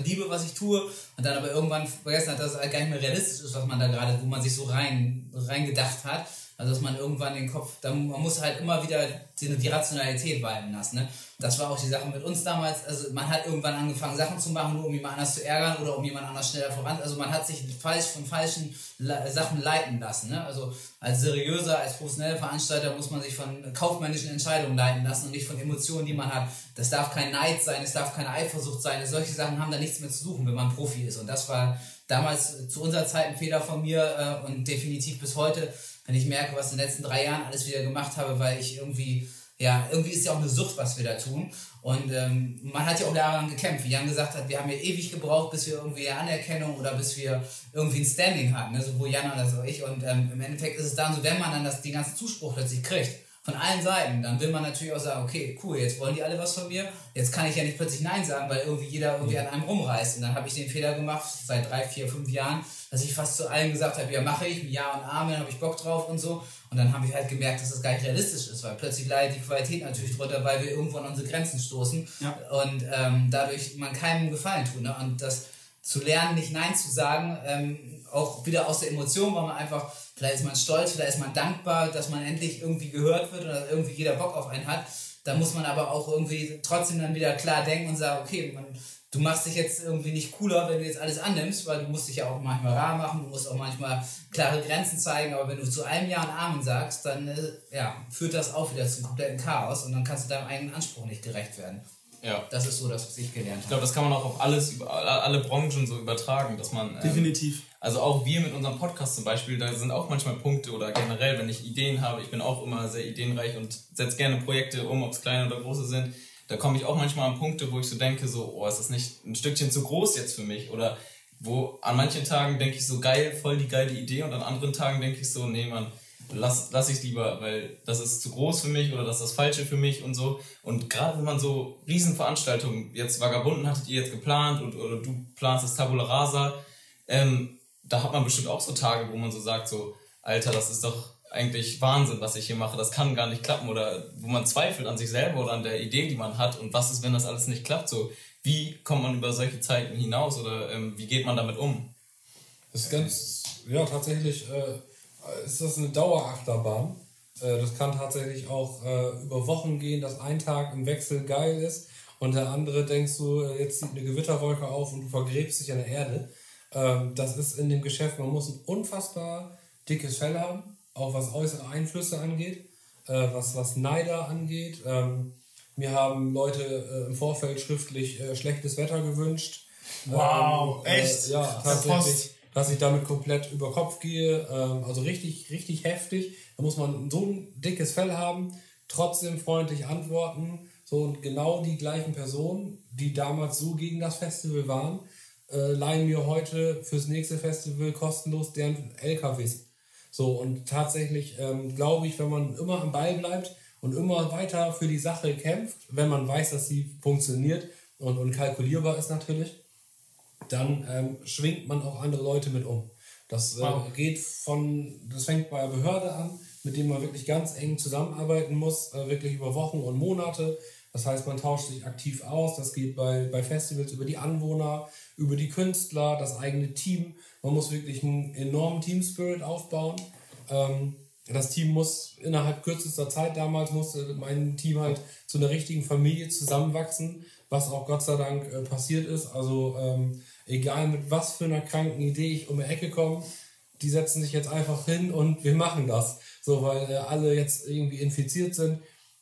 liebe, was ich tue und dann aber irgendwann vergessen hat, dass es halt gar nicht mehr realistisch ist, was man da gerade, wo man sich so rein, rein gedacht hat. Also dass man irgendwann den Kopf, dann, man muss halt immer wieder die, die Rationalität walten lassen. Ne? Das war auch die Sache mit uns damals. Also man hat irgendwann angefangen, Sachen zu machen, nur um jemand anders zu ärgern oder um jemand anders schneller voran. Also man hat sich falsch von falschen Le Sachen leiten lassen. Ne? Also als seriöser, als professioneller Veranstalter muss man sich von kaufmännischen Entscheidungen leiten lassen und nicht von Emotionen, die man hat. Das darf kein Neid sein, es darf keine Eifersucht sein. Solche Sachen haben da nichts mehr zu suchen, wenn man Profi ist. Und das war damals zu unserer Zeit ein Fehler von mir äh, und definitiv bis heute, wenn ich merke, was in den letzten drei Jahren alles wieder gemacht habe, weil ich irgendwie, ja, irgendwie ist ja auch eine Sucht, was wir da tun. Und ähm, man hat ja auch daran gekämpft. Wie Jan gesagt hat, wir haben ja ewig gebraucht, bis wir irgendwie Anerkennung oder bis wir irgendwie ein Standing hatten, ne? sowohl Jan als auch ich. Und ähm, im Endeffekt ist es dann so, wenn man dann das, den ganzen Zuspruch plötzlich kriegt, von allen Seiten, dann will man natürlich auch sagen, okay, cool, jetzt wollen die alle was von mir, jetzt kann ich ja nicht plötzlich Nein sagen, weil irgendwie jeder irgendwie an einem rumreißt. Und dann habe ich den Fehler gemacht, seit drei, vier, fünf Jahren, dass ich fast zu allen gesagt habe, ja mache ich, Ja und Amen, habe ich Bock drauf und so. Und dann habe ich halt gemerkt, dass das gar nicht realistisch ist, weil plötzlich leidet die Qualität natürlich drunter, weil wir irgendwo an unsere Grenzen stoßen Ja. und ähm, dadurch man keinem Gefallen tun. Ne? Und das zu lernen, nicht Nein zu sagen, ähm, auch wieder aus der Emotion, weil man einfach, vielleicht ist man stolz, vielleicht ist man dankbar, dass man endlich irgendwie gehört wird oder dass irgendwie jeder Bock auf einen hat. Da muss man aber auch irgendwie trotzdem dann wieder klar denken und sagen, okay, man, du machst dich jetzt irgendwie nicht cooler, wenn du jetzt alles annimmst, weil du musst dich ja auch manchmal rar machen, du musst auch manchmal klare Grenzen zeigen, aber wenn du zu einem Jahr einen Amen sagst, dann äh, ja, führt das auch wieder zum kompletten Chaos und dann kannst du deinem eigenen Anspruch nicht gerecht werden. ja. Das ist so das, was ich gelernt Ich habe. glaube, das kann man auch auf alles, über alle Branchen so übertragen, dass man. Ähm, Definitiv. Also auch wir mit unserem Podcast zum Beispiel, da sind auch manchmal Punkte oder generell, wenn ich Ideen habe, ich bin auch immer sehr ideenreich und setze gerne Projekte um, ob es kleine oder große sind, da komme ich auch manchmal an Punkte, wo ich so denke, so, oh, ist das nicht ein Stückchen zu groß jetzt für mich? Oder wo an manchen Tagen denke ich so, geil, voll die geile Idee und an anderen Tagen denke ich so, nee, Mann, lass, lass ich lieber, weil das ist zu groß für mich oder das ist das Falsche für mich und so. Und gerade wenn man so Riesenveranstaltungen, jetzt Vagabunden hattet ihr jetzt geplant und, oder du planst das Tabula Rasa, ähm, da hat man bestimmt auch so Tage, wo man so sagt, so, Alter, das ist doch eigentlich Wahnsinn, was ich hier mache, das kann gar nicht klappen oder wo man zweifelt an sich selber oder an der Idee, die man hat und was ist, wenn das alles nicht klappt, so, wie kommt man über solche Zeiten hinaus oder ähm, wie geht man damit um? Das ist ganz, ja, tatsächlich äh, ist das eine Dauerachterbahn. Äh, das kann tatsächlich auch äh, über Wochen gehen, dass ein Tag im Wechsel geil ist und der andere denkst du, äh, jetzt zieht eine Gewitterwolke auf und du vergräbst dich an der Erde. Ähm, das ist in dem Geschäft, man muss ein unfassbar dickes Fell haben, auch was äußere Einflüsse angeht, äh, was, was Neider angeht. Ähm, mir haben Leute äh, im Vorfeld schriftlich äh, schlechtes Wetter gewünscht. Wow, Ähm, echt? Äh, ja, tatsächlich. Dass ich damit komplett über Kopf gehe. Ähm, also richtig, richtig heftig. Da muss man so ein dickes Fell haben, trotzdem freundlich antworten. So und genau die gleichen Personen, die damals so gegen das Festival waren, äh, leihen mir heute fürs nächste Festival kostenlos deren LKWs. So, und tatsächlich ähm, glaube ich, wenn man immer am Ball bleibt und immer weiter für die Sache kämpft, wenn man weiß, dass sie funktioniert und, und kalkulierbar ist natürlich, dann ähm, schwingt man auch andere Leute mit um. Das äh, geht von, das fängt bei der Behörde an, mit dem man wirklich ganz eng zusammenarbeiten muss, äh, wirklich über Wochen und Monate. Das heißt, man tauscht sich aktiv aus. Das geht bei, bei Festivals über die Anwohner, über die Künstler, das eigene Team. Man muss wirklich einen enormen Team-Spirit aufbauen. Ähm, das Team muss innerhalb kürzester Zeit damals musste mein Team halt zu einer richtigen Familie zusammenwachsen, was auch Gott sei Dank äh, passiert ist. Also ähm, egal mit was für einer kranken Idee ich um die Ecke komme, die setzen sich jetzt einfach hin und wir machen das. So, weil äh, alle jetzt irgendwie infiziert sind.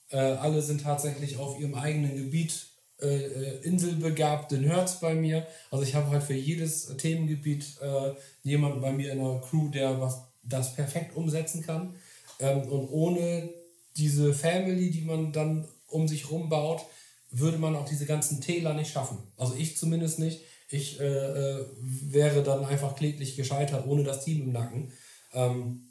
Äh, alle sind tatsächlich auf ihrem eigenen Gebiet äh, äh, inselbegabt, den hört's bei mir. Also ich habe halt für jedes Themengebiet äh, jemanden bei mir in der Crew, der was das perfekt umsetzen kann. Ähm, und ohne diese Family, die man dann um sich rum baut, würde man auch diese ganzen Täler nicht schaffen. Also ich zumindest nicht. Ich äh, äh, wäre dann einfach kläglich gescheitert ohne das Team im Nacken. Ähm,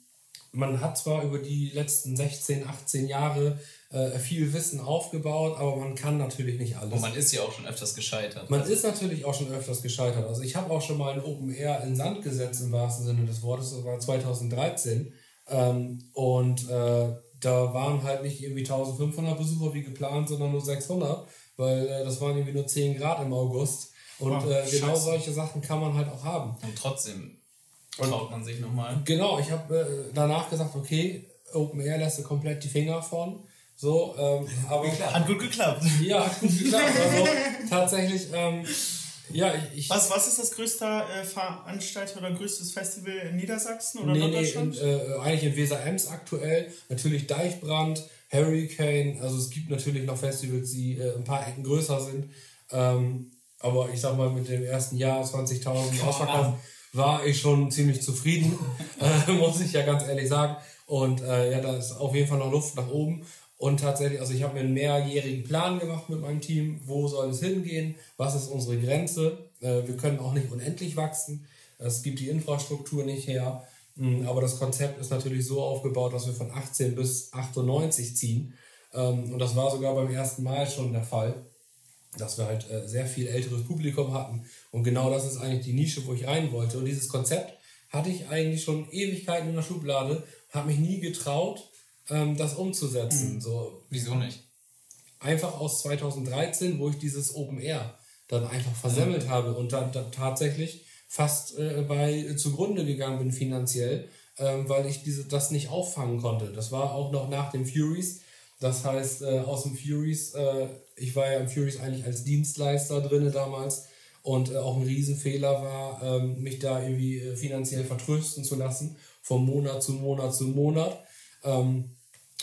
man hat zwar über die letzten 16, 18 Jahre äh, viel Wissen aufgebaut, aber man kann natürlich nicht alles. Und man ist ja auch schon öfters gescheitert. Man ist natürlich auch schon öfters gescheitert. Also ich habe auch schon mal ein Open Air in Sand gesetzt im wahrsten Sinne des Wortes. Das war 2013. Ähm, und äh, da waren halt nicht irgendwie 1500 Besucher wie geplant, sondern nur 600, weil äh, das waren irgendwie nur 10 Grad im August. Und äh, genau solche Sachen kann man halt auch haben. Und trotzdem traut man sich nochmal. Genau, ich habe äh, danach gesagt, okay, Open Air lässt du komplett die Finger von. So, ähm, aber Hat gut geklappt. ja, hat gut geklappt. Also tatsächlich, ähm, ja, ich, ich Was, was ist das größte äh, Veranstalter oder größtes Festival in Niedersachsen oder nee, nee, in, Norddeutschland? äh, eigentlich in Weser-Ems aktuell. Natürlich Deichbrand, Hurricane. Also es gibt natürlich noch Festivals, die äh, ein paar Ecken größer sind. Ähm, aber ich sag mal, mit dem ersten Jahr 20.000 ausverkauft war ich schon ziemlich zufrieden, äh, muss ich ja ganz ehrlich sagen. Und äh, ja, da ist auf jeden Fall noch Luft nach oben. Und tatsächlich, also ich habe mir einen mehrjährigen Plan gemacht mit meinem Team. Wo soll es hingehen? Was ist unsere Grenze? Äh, wir können auch nicht unendlich wachsen. Es gibt die Infrastruktur nicht her. Mm, Aber das Konzept ist natürlich so aufgebaut, dass wir von 18 bis 98 ziehen. Ähm, Und das war sogar beim ersten Mal schon der Fall, dass wir halt äh, sehr viel älteres Publikum hatten. Und genau das ist eigentlich die Nische, wo ich rein wollte. Und dieses Konzept hatte ich eigentlich schon Ewigkeiten in der Schublade, habe mich nie getraut, ähm, das umzusetzen. So Wieso nicht? einfach aus 2013, wo ich dieses Open Air dann einfach versemmelt habe und dann, dann tatsächlich fast äh, bei zugrunde gegangen bin finanziell, ähm, weil ich diese, das nicht auffangen konnte. Das war auch noch nach den Furies. Das heißt, äh, aus dem Furies, äh, ich war ja im Furies eigentlich als Dienstleister drinne damals und äh, auch ein Riesenfehler war, ähm, mich da irgendwie äh, finanziell vertrösten zu lassen, von Monat zu Monat zu Monat. Ähm,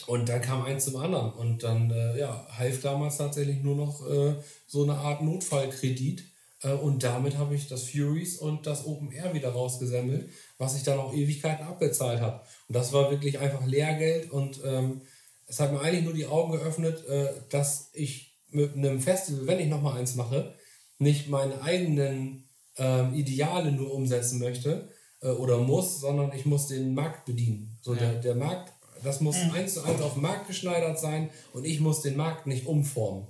und dann kam eins zum anderen. Und dann äh, ja, half damals tatsächlich nur noch äh, so eine Art Notfallkredit. Äh, und damit habe ich das Furies und das Open Air wieder rausgesammelt, was sich dann auch Ewigkeiten abbezahlt hat. Und das war wirklich einfach Lehrgeld. Und ähm, es hat mir eigentlich nur die Augen geöffnet, dass ich mit einem Festival, wenn ich nochmal eins mache, nicht meine eigenen ähm, Ideale nur umsetzen möchte äh, oder muss, sondern ich muss den Markt bedienen. So der, der Markt, das muss eins zu eins auf den Markt geschneidert sein und ich muss den Markt nicht umformen.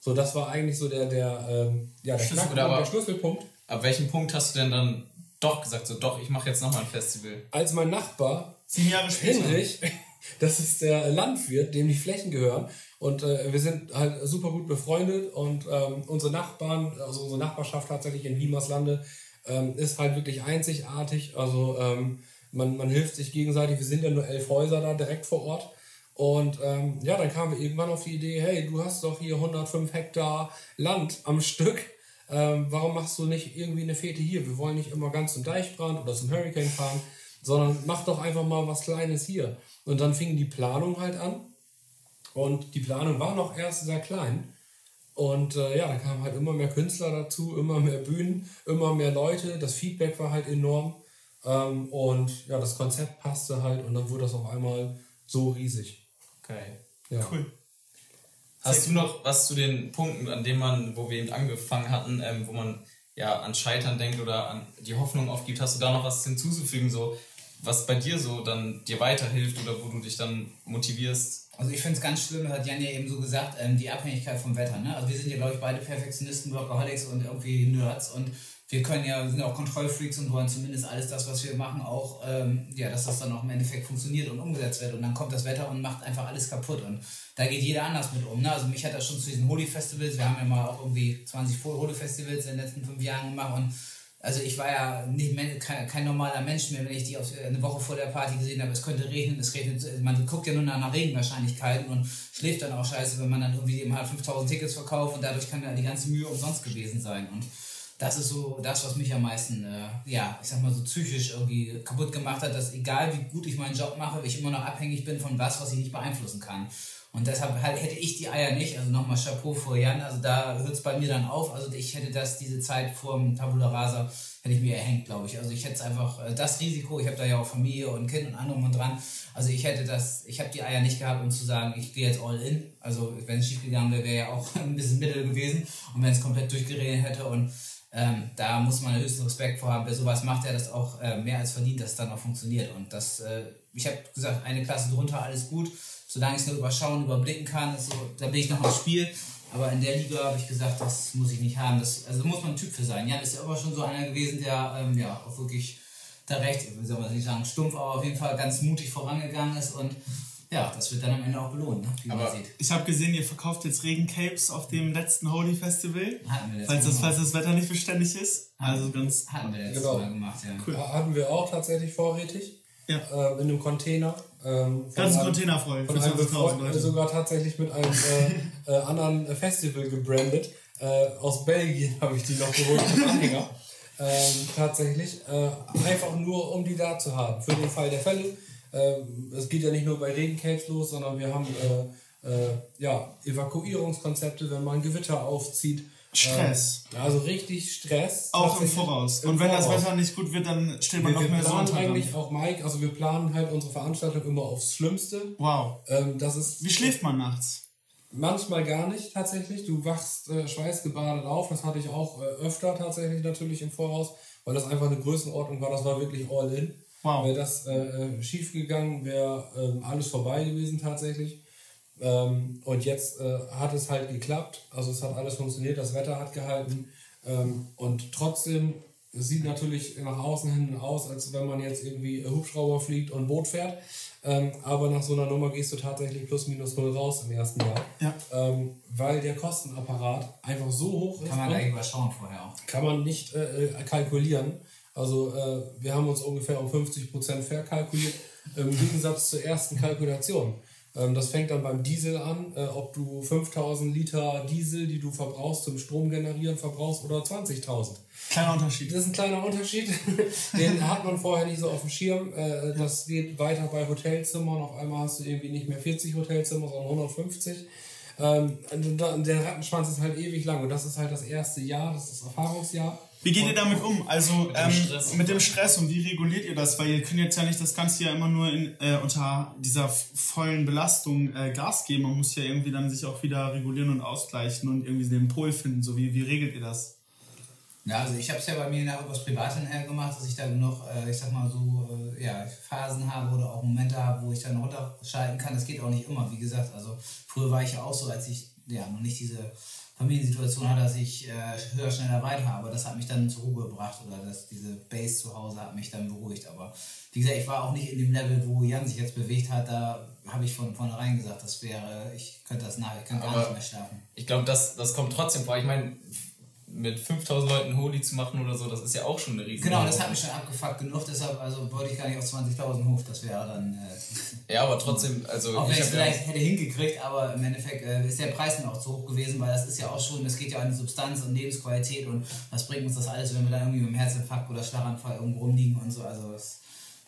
So, das war eigentlich so der, der, ähm, ja, der, Schlüssel- der Schlüsselpunkt. Ab welchem Punkt hast du denn dann doch gesagt, so doch, ich mache jetzt nochmal ein Festival? Als mein Nachbar Sieben Jahre später. Hinrich, das ist der Landwirt, dem die Flächen gehören. Und äh, wir sind halt super gut befreundet und ähm, unsere Nachbarn, also unsere Nachbarschaft tatsächlich in Liemerslande, ähm, ist halt wirklich einzigartig. Also ähm, man, man hilft sich gegenseitig. Wir sind ja nur elf Häuser da direkt vor Ort. Und ähm, ja, dann kamen wir irgendwann auf die Idee, hey, du hast doch hier 105 Hektar Land am Stück. Ähm, warum machst du nicht irgendwie eine Fete hier? Wir wollen nicht immer ganz zum Deichbrand oder zum Hurricane fahren, sondern mach doch einfach mal was Kleines hier. Und dann fing die Planung halt an. Und die Planung war noch erst sehr klein. Und äh, ja, da kamen halt immer mehr Künstler dazu, immer mehr Bühnen, immer mehr Leute. Das Feedback war halt enorm. Ähm, und ja, das Konzept passte halt und dann wurde das auf einmal so riesig. Geil. Ja. Cool. Hast du noch was zu den Punkten, an denen man, wo wir eben angefangen hatten, ähm, wo man ja an Scheitern denkt oder an die Hoffnung aufgibt, hast du da noch was hinzuzufügen, so was bei dir so dann dir weiterhilft oder wo du dich dann motivierst? Also ich finde es ganz schlimm, hat Jan ja eben so gesagt, ähm, die Abhängigkeit vom Wetter. Ne? Also wir sind ja, glaube ich, beide Perfektionisten, Workaholics und irgendwie Nerds und wir können ja, wir sind ja auch Kontrollfreaks und wollen zumindest alles das, was wir machen, auch, ähm, ja, dass das dann auch im Endeffekt funktioniert und umgesetzt wird. Und dann kommt das Wetter und macht einfach alles kaputt. Und da geht jeder anders mit um. Ne? Also mich hat das schon zu diesen Holy-Festivals, wir haben ja mal auch irgendwie 20 Holy-Festivals in den letzten fünf Jahren gemacht und also ich war ja nicht kein, kein normaler Mensch mehr, wenn ich die auf, eine Woche vor der Party gesehen habe, es könnte regnen, es regnet, man guckt ja nur nach, nach Regenwahrscheinlichkeiten und schläft dann auch scheiße, wenn man dann irgendwie eben halt 5000 Tickets verkauft und dadurch kann ja die ganze Mühe umsonst gewesen sein und das ist so das, was mich am meisten, äh, ja, ich sag mal so psychisch irgendwie kaputt gemacht hat, dass egal wie gut ich meinen Job mache, ich immer noch abhängig bin von was, was ich nicht beeinflussen kann. Und deshalb halt hätte ich die Eier nicht, also nochmal Chapeau vor Jan, also da hört es bei mir dann auf. Also ich hätte das, diese Zeit vor dem Tabula Rasa, hätte ich mir erhängt, glaube ich. Also ich hätte es einfach, äh, das Risiko, ich habe da ja auch Familie und Kind und anderem und dran. Also ich hätte das, ich habe die Eier nicht gehabt, um zu sagen, ich gehe jetzt all in. Also wenn es schief gegangen wäre, wäre ja auch ein bisschen Mittel gewesen. Und wenn es komplett durchgeredet hätte und ähm, da muss man höchsten Respekt vor haben. Wer sowas macht, der das auch äh, mehr als verdient, dass es dann auch funktioniert. Und das, äh, ich habe gesagt, eine Klasse drunter, alles gut. Solange ich es nur überschauen, überblicken kann, so, da bin ich noch im Spiel. Aber in der Liga habe ich gesagt, das muss ich nicht haben. Das, also da muss man ein Typ für sein. Jan ist ja immer schon so einer gewesen, der ähm, ja auch wirklich da recht, wie soll man nicht sagen, stumpf, aber auf jeden Fall ganz mutig vorangegangen ist. Und ja, das wird dann am Ende auch belohnt, ne? wie man Aber- sieht. Ich habe gesehen, ihr verkauft jetzt Regencapes auf dem letzten Holy Festival. Hatten wir letztes Falls das, falls das Wetter nicht beständig ist. Also ganz Hatten wir letztes Genau. Mal gemacht, ja. Hatten wir auch tatsächlich vorrätig. Ja. Ähm, in einem Container. Ähm, Ganz Container voll. Von einem 20.000 befreundeten, Leute. sogar tatsächlich mit einem äh, äh, anderen Festival gebrandet. Äh, aus Belgien habe ich die noch geholt, Anhänger. Ähm, tatsächlich. Äh, einfach nur, um die da zu haben. Für den Fall der Fälle. Ähm, es geht ja nicht nur bei Regencapes los, sondern wir haben äh, äh, ja, Evakuierungskonzepte, wenn mal ein Gewitter aufzieht. Stress. Ähm, also richtig Stress. Auch im. Voraus. Im Und wenn das Voraus. Wetter nicht gut wird, dann steht man Wir, noch wir mehr so planen unter eigentlich auch, Mike, also wir planen halt unsere Veranstaltung immer aufs Schlimmste. Wow. Ähm, das ist Wie schläft man nachts? Manchmal gar nicht tatsächlich. Du wachst äh, schweißgebadet auf. Das hatte ich auch äh, öfter tatsächlich natürlich im Voraus, weil das einfach eine Größenordnung war. Das war wirklich all in. Wow. Wäre das äh, äh, schief gegangen, wäre ähm, alles vorbei gewesen tatsächlich. Ähm, und jetzt äh, hat es halt geklappt. Also es hat alles funktioniert, das Wetter hat gehalten. Ähm, und trotzdem es sieht natürlich nach außen hin aus, als wenn man jetzt irgendwie Hubschrauber fliegt und Boot fährt. Ähm, aber nach so einer Nummer gehst du tatsächlich plus minus null raus im ersten Jahr. Ja. Ähm, weil der Kostenapparat einfach so hoch ist. Kann man und- gleich überschauen vorher auch. kann man nicht äh, äh, kalkulieren. Also äh, wir haben uns ungefähr um 50% verkalkuliert, im Gegensatz zur ersten Kalkulation. Ähm, das fängt dann beim Diesel an, äh, ob du 5000 Liter Diesel, die du verbrauchst zum Strom generieren, verbrauchst oder 20.000. Kleiner Unterschied. Das ist ein kleiner Unterschied. Den hat man vorher nicht so auf dem Schirm. Äh, Das geht weiter bei Hotelzimmern. Auf einmal hast du irgendwie nicht mehr 40 Hotelzimmer, sondern 150. Ähm, Der Rattenschwanz ist halt ewig lang und das ist halt das erste Jahr, das ist das Erfahrungsjahr. Wie geht ihr damit um? Also Mit dem ähm, Stress. mit dem Stress und wie reguliert ihr das? Weil ihr könnt jetzt ja nicht das Ganze ja immer nur in, äh, unter dieser vollen Belastung äh, Gas geben. Man muss ja irgendwie dann sich auch wieder regulieren und ausgleichen und irgendwie den Pol finden. So wie, wie regelt ihr das? Ja, also ich habe es ja bei mir nach übers Private her gemacht, dass ich dann noch, äh, ich sag mal so, äh, ja, Phasen habe oder auch Momente habe, wo ich dann runterschalten kann. Das geht auch nicht immer, wie gesagt. Also früher war ich ja auch so, als ich ja noch nicht diese Familiensituation hatte, dass ich äh, höher, schneller, weiter, aber das hat mich dann zur Ruhe gebracht oder das, diese Base zu Hause hat mich dann beruhigt. Aber wie gesagt, ich war auch nicht in dem Level, wo Jan sich jetzt bewegt hat, da habe ich von vornherein gesagt, das wäre, ich könnte das nach, ich könnte gar nicht mehr schlafen. Ich glaube, das, das kommt trotzdem vor. Ich meine, mit 5000 Leuten Holy zu machen oder so, das ist ja auch schon eine riesige Genau, das hat mich schon abgefuckt genug, deshalb also wollte ich gar nicht auf 20.000 hoch, das wäre dann. Äh, Ja, aber trotzdem, also auch wenn ich es ja, vielleicht hätte hingekriegt, aber im Endeffekt äh, ist der Preis mir auch zu hoch gewesen, weil das ist ja auch schon, es geht ja an die Substanz und Lebensqualität und was bringt uns das alles, wenn wir dann irgendwie mit dem Herzinfarkt oder Schlaganfall irgendwo rumliegen und so. Also es,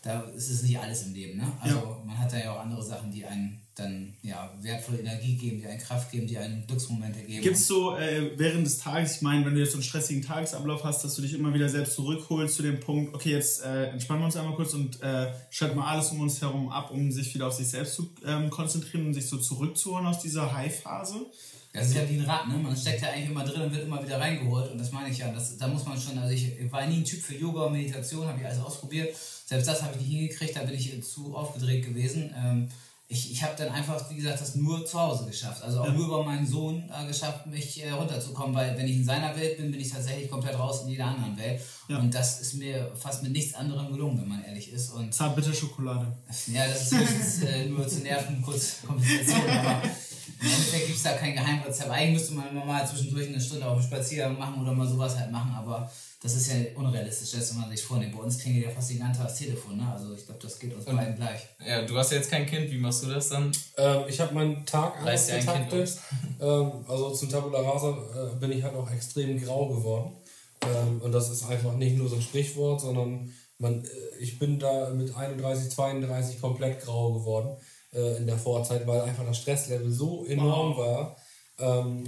da ist es nicht alles im Leben. Ne? Also man hat da ja auch andere Sachen, die einen dann ja, wertvolle Energie geben, die einen Kraft geben, die einen Glücksmomente geben. Gibt es so äh, während des Tages, ich meine, wenn du jetzt so einen stressigen Tagesablauf hast, dass du dich immer wieder selbst zurückholst zu dem Punkt, okay, jetzt äh, entspannen wir uns einmal kurz und äh, schalten mal alles um uns herum ab, um sich wieder auf sich selbst zu ähm, konzentrieren und sich so zurückzuholen aus dieser High-Phase? Das ist ja wie ein Rad, ne? Man steckt ja eigentlich immer drin und wird immer wieder reingeholt. Und das meine ich ja. Das, da muss man schon, also ich war nie ein Typ für Yoga und Meditation, habe ich alles ausprobiert. Selbst das habe ich nicht hingekriegt, da bin ich zu aufgedreht gewesen. Ähm, ich ich habe dann einfach, wie gesagt, das nur zu Hause geschafft. Also auch nur über meinen Sohn äh, geschafft, mich äh, runterzukommen, weil wenn ich in seiner Welt bin, bin ich tatsächlich komplett raus in jeder anderen Welt. Ja. Und das ist mir fast mit nichts anderem gelungen, wenn man ehrlich ist. Und Zartbitter Schokolade. ja, das ist höchstens äh, nur zu nerven, kurz Kompensation, aber im Endeffekt gibt es da kein Geheimrezept. Eigentlich müsste man immer mal zwischendurch eine Stunde auf dem Spaziergang machen oder mal sowas halt machen, aber das ist ja unrealistisch, das wenn man sich vornimmt. Bei uns klingelt ja fast den ganzen Tag das Telefon, ne? Also ich glaube, das geht uns beiden gleich. ja, du hast ja jetzt kein Kind, wie machst du das dann? Ähm, ich habe meinen Tag anders getaktet. Ähm, also zum Tabula Rasa äh, bin ich halt auch extrem grau geworden. Ähm, und das ist einfach nicht nur so ein Sprichwort, sondern man, äh, ich bin da mit 31, 32 komplett grau geworden äh, in der Vorzeit, weil einfach das Stresslevel so enorm war. Ähm,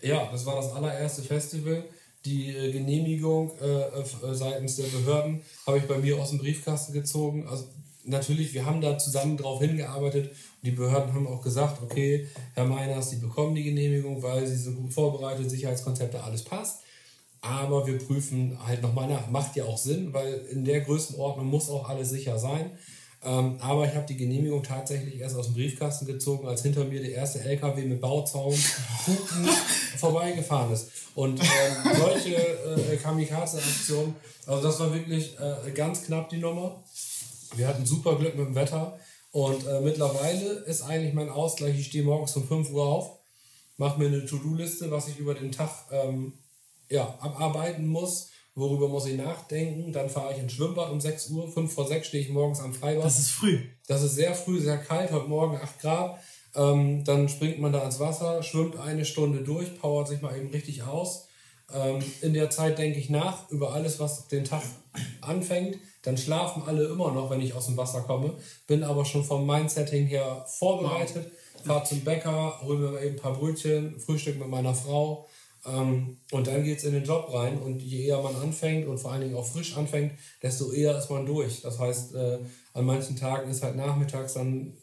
ja, das war das allererste Festival. Die äh, Genehmigung äh, äh, seitens der Behörden habe ich bei mir aus dem Briefkasten gezogen. Also natürlich, wir haben da zusammen drauf hingearbeitet und die Behörden haben auch gesagt, okay, Herr Meiners, Sie bekommen die Genehmigung, weil Sie sind gut vorbereitet, Sicherheitskonzepte, alles passt. Aber wir prüfen halt nochmal nach. Macht ja auch Sinn, weil in der Größenordnung muss auch alles sicher sein. Ähm, aber ich habe die Genehmigung tatsächlich erst aus dem Briefkasten gezogen, als hinter mir der erste LKW mit Bauzaun vorbeigefahren ist. Und ähm, solche äh, Kamikaze-Aktionen, also das war wirklich äh, ganz knapp die Nummer. Wir hatten super Glück mit dem Wetter. Und äh, mittlerweile ist eigentlich mein Ausgleich, ich stehe morgens um 5 Uhr auf, mache mir eine To-Do-Liste, was ich über den Tag ähm, ja, abarbeiten muss, worüber muss ich nachdenken. Dann fahre ich ins Schwimmbad um 6 Uhr, 5 vor 6 stehe ich morgens am Freibad. Das ist früh. Das ist sehr früh, sehr kalt, heute Morgen 8 Grad. Ähm, dann springt man da ins Wasser, schwimmt eine Stunde durch, powert sich mal eben richtig aus. Ähm, in der Zeit denke ich nach über alles, was den Tag anfängt. Dann schlafen alle immer noch, wenn ich aus dem Wasser komme. Bin aber schon vom Mindsetting her vorbereitet. Fahr zum Bäcker, hol mir eben ein paar Brötchen, Frühstück mit meiner Frau. Ähm, und dann geht es in den Job rein. Und je eher man anfängt und vor allen Dingen auch frisch anfängt, desto eher ist man durch. Das heißt, äh, an manchen Tagen ist halt nachmittags dann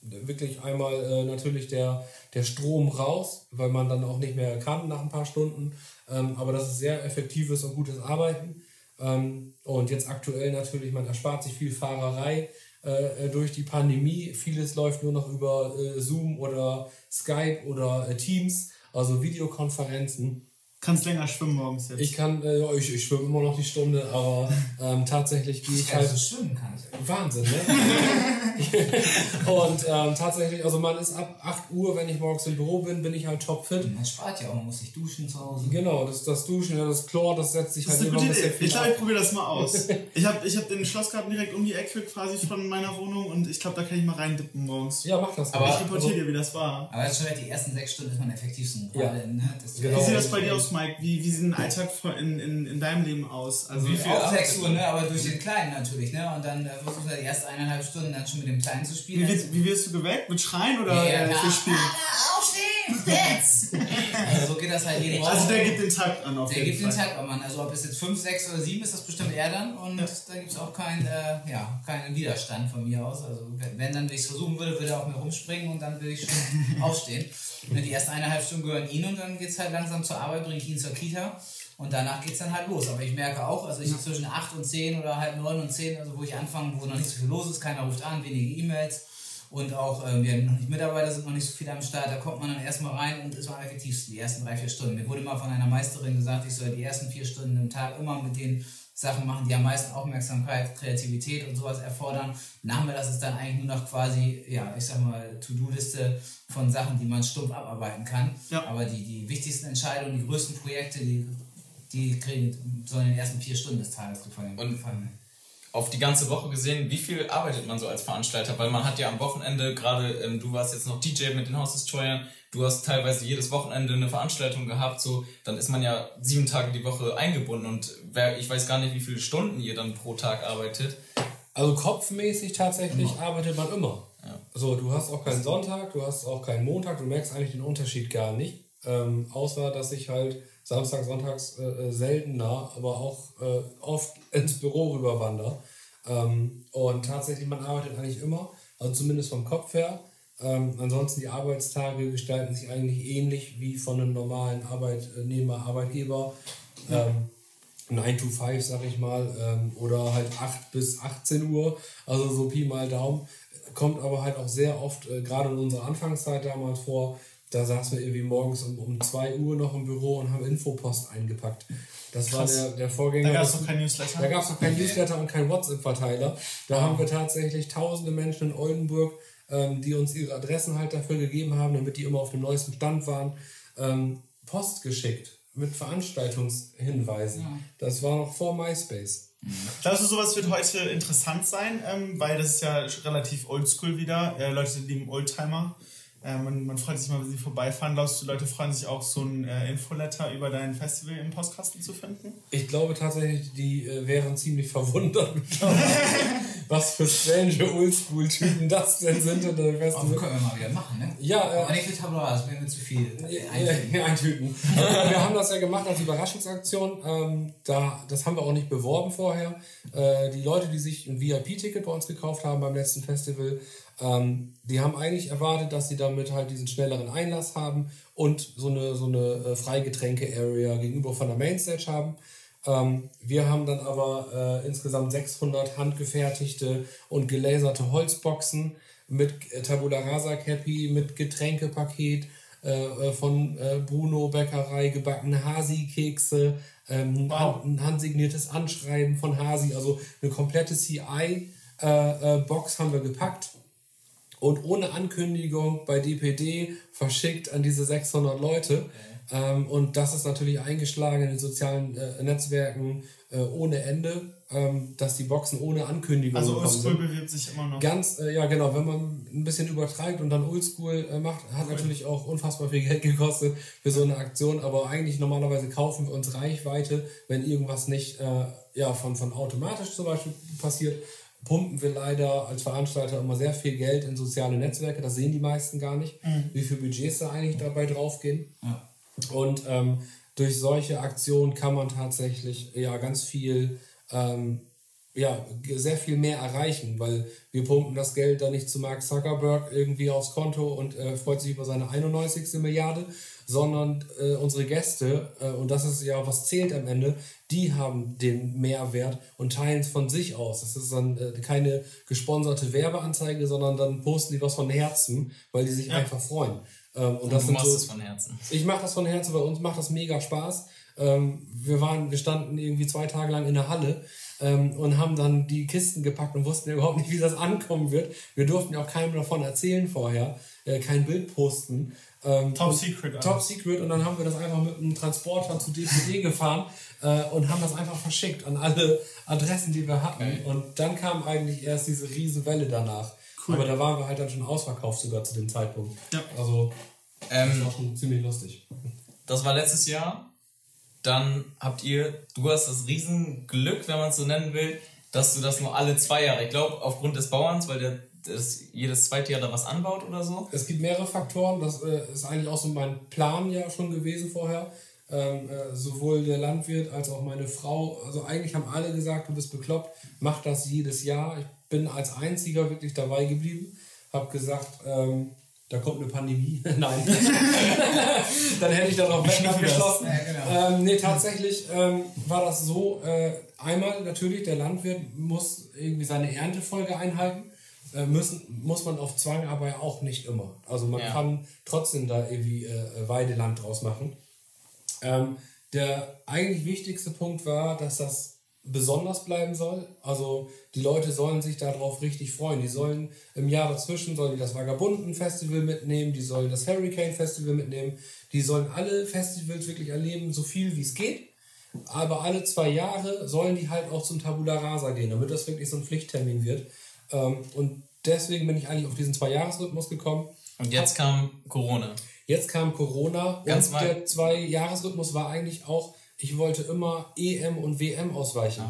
wirklich einmal äh, natürlich der, der Strom raus, weil man dann auch nicht mehr kann nach ein paar Stunden. Ähm, aber das ist sehr effektives und gutes Arbeiten. Ähm, und jetzt aktuell natürlich, man erspart sich viel Fahrerei äh, durch die Pandemie. Vieles läuft nur noch über äh, Zoom oder Skype oder äh, Teams, also Videokonferenzen. Kannst länger schwimmen morgens jetzt. Ich kann, äh, ja, ich, ich schwimme immer noch die Stunde, aber ähm, tatsächlich gehe ich Ja, halt so schwimmen kann ich. Wahnsinn, ne? und ähm, tatsächlich, also man ist ab 8 Uhr, wenn ich morgens im Büro bin, bin ich halt topfit. Man spart ja auch, man muss sich duschen zu Hause. Genau, das, das Duschen, ja, das Chlor, das setzt sich Das halt ist eine immer ein gute bisschen Idee. viel Ich glaube, ich probiere das mal aus. Ich habe ich hab den Schlossgarten direkt um die Ecke quasi von meiner Wohnung und ich glaube, da kann ich mal reindippen morgens. Ja, mach das. Aber-. Ich reportiere dir, wie das war. Aber jetzt schon halt die ersten sechs Stunden ist man effektivsten. Ja. Gerade, ne? Genau. Wie sieht das bei dir aus, Mike? Wie, wie sieht ein Alltag in, in, in deinem Leben aus? Also, Wie viel Auch Arbeit? 6 Uhr, ne? aber durch den Kleinen natürlich. Ne? Und dann äh, versuchst du die ersten eineinhalb Stunden dann schon mit dem Kleinen zu wie, spielen. wirst, wie wirst du geweckt? Mit Schreien oder Ja, äh, ja, für Spielen? Also so geht das halt jeden Also Morgen. der gibt den Takt an auf Der jeden gibt den Fall. Tag an, Mann. Also ob es jetzt 5, 6 oder 7 ist, das bestimmt er dann. Und da gibt es auch keinen äh, ja, keinen Widerstand von mir aus. Also wenn, dann, wenn ich es versuchen würde, würde er auf mir rumspringen und dann würde ich schon aufstehen. Und die ersten eineinhalb Stunden gehören ihm und dann geht es halt langsam zur Arbeit, bringe ich ihn zur Kita. Und danach geht es dann halt los. Aber ich merke auch, also ich zwischen 8 und 10 oder halb 9 und 10, also wo ich anfange, wo noch nicht so viel los ist, keiner ruft an, wenige E-Mails. Und auch, ähm, wir haben noch nicht Mitarbeiter, sind noch nicht so viele am Start. Da kommt man dann erstmal rein und ist am effektivsten, die ersten drei, vier Stunden. Mir wurde mal von einer Meisterin gesagt, ich soll die ersten vier Stunden im Tag immer mit den Sachen machen, die am meisten Aufmerksamkeit, Kreativität und sowas erfordern. Nachmittags ist dann eigentlich nur noch quasi, ja, ich sag mal, To-Do-Liste von Sachen, die man stumpf abarbeiten kann. Ja. Aber die, die wichtigsten Entscheidungen, die größten Projekte, die, die kriegen, sollen in den ersten vier Stunden des Tages gefallen. Und- gefallen. Auf die ganze Woche gesehen, wie viel arbeitet man so als Veranstalter? Weil man hat ja am Wochenende, gerade ähm, du warst jetzt noch DJ mit den House Destroyern, du hast teilweise jedes Wochenende eine Veranstaltung gehabt, so, dann ist man ja sieben Tage die Woche eingebunden und wer, ich weiß gar nicht, wie viele Stunden ihr dann pro Tag arbeitet. Also kopfmäßig tatsächlich arbeitet man immer. Ja. So, du hast auch keinen Sonntag, du hast auch keinen Montag, du merkst eigentlich den Unterschied gar nicht. Ähm, außer, dass ich halt Samstag, Sonntags äh, äh, seltener, aber auch äh, oft ins Büro rüberwander. Ähm, und tatsächlich, man arbeitet eigentlich immer, also zumindest vom Kopf her. Ähm, ansonsten die Arbeitstage gestalten sich eigentlich ähnlich wie von einem normalen Arbeitnehmer, Arbeitgeber. Ähm, 9 to 5, sag ich mal, ähm, oder halt 8 bis 18 Uhr, also so Pi mal Daumen. Kommt aber halt auch sehr oft, äh, gerade in unserer Anfangszeit damals vor, da saßen wir irgendwie morgens um, um 2 Uhr noch im Büro und haben Infopost eingepackt. Das war Krass. der, der Vorgänger. Da gab es noch kein Newsletter. da gab es noch kein Newsletter und kein WhatsApp-Verteiler. Da haben wir tatsächlich tausende Menschen in Oldenburg, ähm, die uns ihre Adressen halt dafür gegeben haben, damit die immer auf dem neuesten Stand waren, ähm, Post geschickt mit Veranstaltungshinweisen. Das war noch vor MySpace. Glaubst du, sowas wird heute interessant sein? Ähm, weil das ist ja relativ oldschool wieder. Äh, Leute lieben Oldtimer. Äh, man, man freut sich mal, wenn sie vorbeifahren. Glaubst du, Leute freuen sich auch, so ein äh, Infoletter über dein Festival im Postkasten zu finden? Ich glaube tatsächlich, die äh, wären ziemlich verwundert, was für strange Oldschool-Typen das denn sind in der Aber wir Festival. können wir mal wieder machen, ne? Ja, äh, Aber nicht für Tabula, das wäre mir zu viel. Ja, ja, eintüten. Also, wir haben das ja gemacht als Überraschungsaktion. Ähm, da, das haben wir auch nicht beworben vorher. Äh, die Leute, die sich ein VIP-Ticket bei uns gekauft haben beim letzten Festival, ähm, die haben eigentlich erwartet, dass sie damit halt diesen schnelleren Einlass haben und so eine, so eine äh, Freigetränke-Area gegenüber von der Mainstage haben. Ähm, wir haben dann aber äh, insgesamt 600 handgefertigte und gelaserte Holzboxen mit äh, Tabula Rasa Cappy, mit Getränkepaket äh, äh, von äh, Bruno Bäckerei, gebackene Hasi-Kekse, ähm, Wow. ein handsigniertes Anschreiben von Hasi, also eine komplette CI-Box haben wir gepackt und ohne Ankündigung bei DPD verschickt an diese 600 Leute. Ähm, und das ist natürlich eingeschlagen in den sozialen äh, Netzwerken äh, ohne Ende, ähm, dass die Boxen ohne Ankündigung Also oldschool bewirbt sich immer noch. Ganz, äh, ja genau, wenn man ein bisschen übertreibt und dann oldschool äh, macht, hat natürlich auch unfassbar viel Geld gekostet für so eine Aktion, aber eigentlich normalerweise kaufen wir uns Reichweite, wenn irgendwas nicht äh, ja, von, von automatisch zum Beispiel passiert, pumpen wir leider als Veranstalter immer sehr viel Geld in soziale Netzwerke, das sehen die meisten gar nicht, wie viel Budgets da eigentlich dabei draufgehen. Ja. Und ähm, durch solche Aktionen kann man tatsächlich ja ganz viel, ähm, ja, sehr viel mehr erreichen, weil wir pumpen das Geld dann nicht zu Mark Zuckerberg irgendwie aufs Konto und äh, freut sich über seine 91. Milliarde, sondern äh, unsere Gäste, äh, und das ist ja, was zählt am Ende, die haben den Mehrwert und teilen es von sich aus. Das ist dann äh, keine gesponserte Werbeanzeige, sondern dann posten die was von Herzen, weil die sich einfach freuen. Ähm, und das du sind machst so, es von Herzen. ich mache das von Herzen, bei uns macht das mega Spaß. Ähm, wir waren, wir standen irgendwie zwei Tage lang in der Halle ähm, und haben dann die Kisten gepackt und wussten ja überhaupt nicht, wie das ankommen wird. Wir durften ja auch keinem davon erzählen vorher, äh, kein Bild posten. Ähm, Top Secret alles. Top Secret und dann haben wir das einfach mit einem Transporter zu DPD gefahren äh, und haben das einfach verschickt an alle Adressen, die wir hatten. Geil. Und dann kam eigentlich erst diese riesen Welle danach. Cool. Aber da waren wir halt dann schon ausverkauft sogar zu dem Zeitpunkt. Ja. Also das Ähm, war schon ziemlich lustig. Das war letztes Jahr. Dann habt ihr, du hast das Riesenglück, wenn man es so nennen will, dass du das nur alle zwei Jahre, ich glaube aufgrund des Bauerns, weil der, dass jedes zweite Jahr da was anbaut oder so? Es gibt mehrere Faktoren. Das äh, ist eigentlich auch so mein Plan ja schon gewesen vorher. Ähm, äh, sowohl der Landwirt als auch meine Frau. Also eigentlich haben alle gesagt, du bist bekloppt, mach das jedes Jahr. Ich bin als einziger wirklich dabei geblieben. Hab gesagt, ähm, da kommt eine Pandemie. Nein. Dann hätte ich darauf abgeschlossen. Ja, genau. Ähm, nee, tatsächlich ähm, war das so, äh, einmal natürlich, der Landwirt muss irgendwie seine Erntefolge einhalten. Äh, müssen, muss man auf Zwang aber auch nicht immer. Also man Ja. kann trotzdem da irgendwie äh, Weideland draus machen. Ähm, der eigentlich wichtigste Punkt war, dass das besonders bleiben soll. Also die Leute sollen sich darauf richtig freuen. Die sollen im Jahr dazwischen sollen die das Vagabunden Festival mitnehmen, die sollen das Hurricane Festival mitnehmen, die sollen alle Festivals wirklich erleben, so viel wie es geht. Aber alle zwei Jahre sollen die halt auch zum Tabula Rasa gehen, damit das wirklich so ein Pflichttermin wird. Ähm, und deswegen bin ich eigentlich auf diesen Zwei-Jahres-Rhythmus gekommen. Und jetzt kam Corona. Jetzt kam Corona Ganz und weit. der Zwei-Jahres-Rhythmus war eigentlich auch, ich wollte immer EM und WM ausweichen.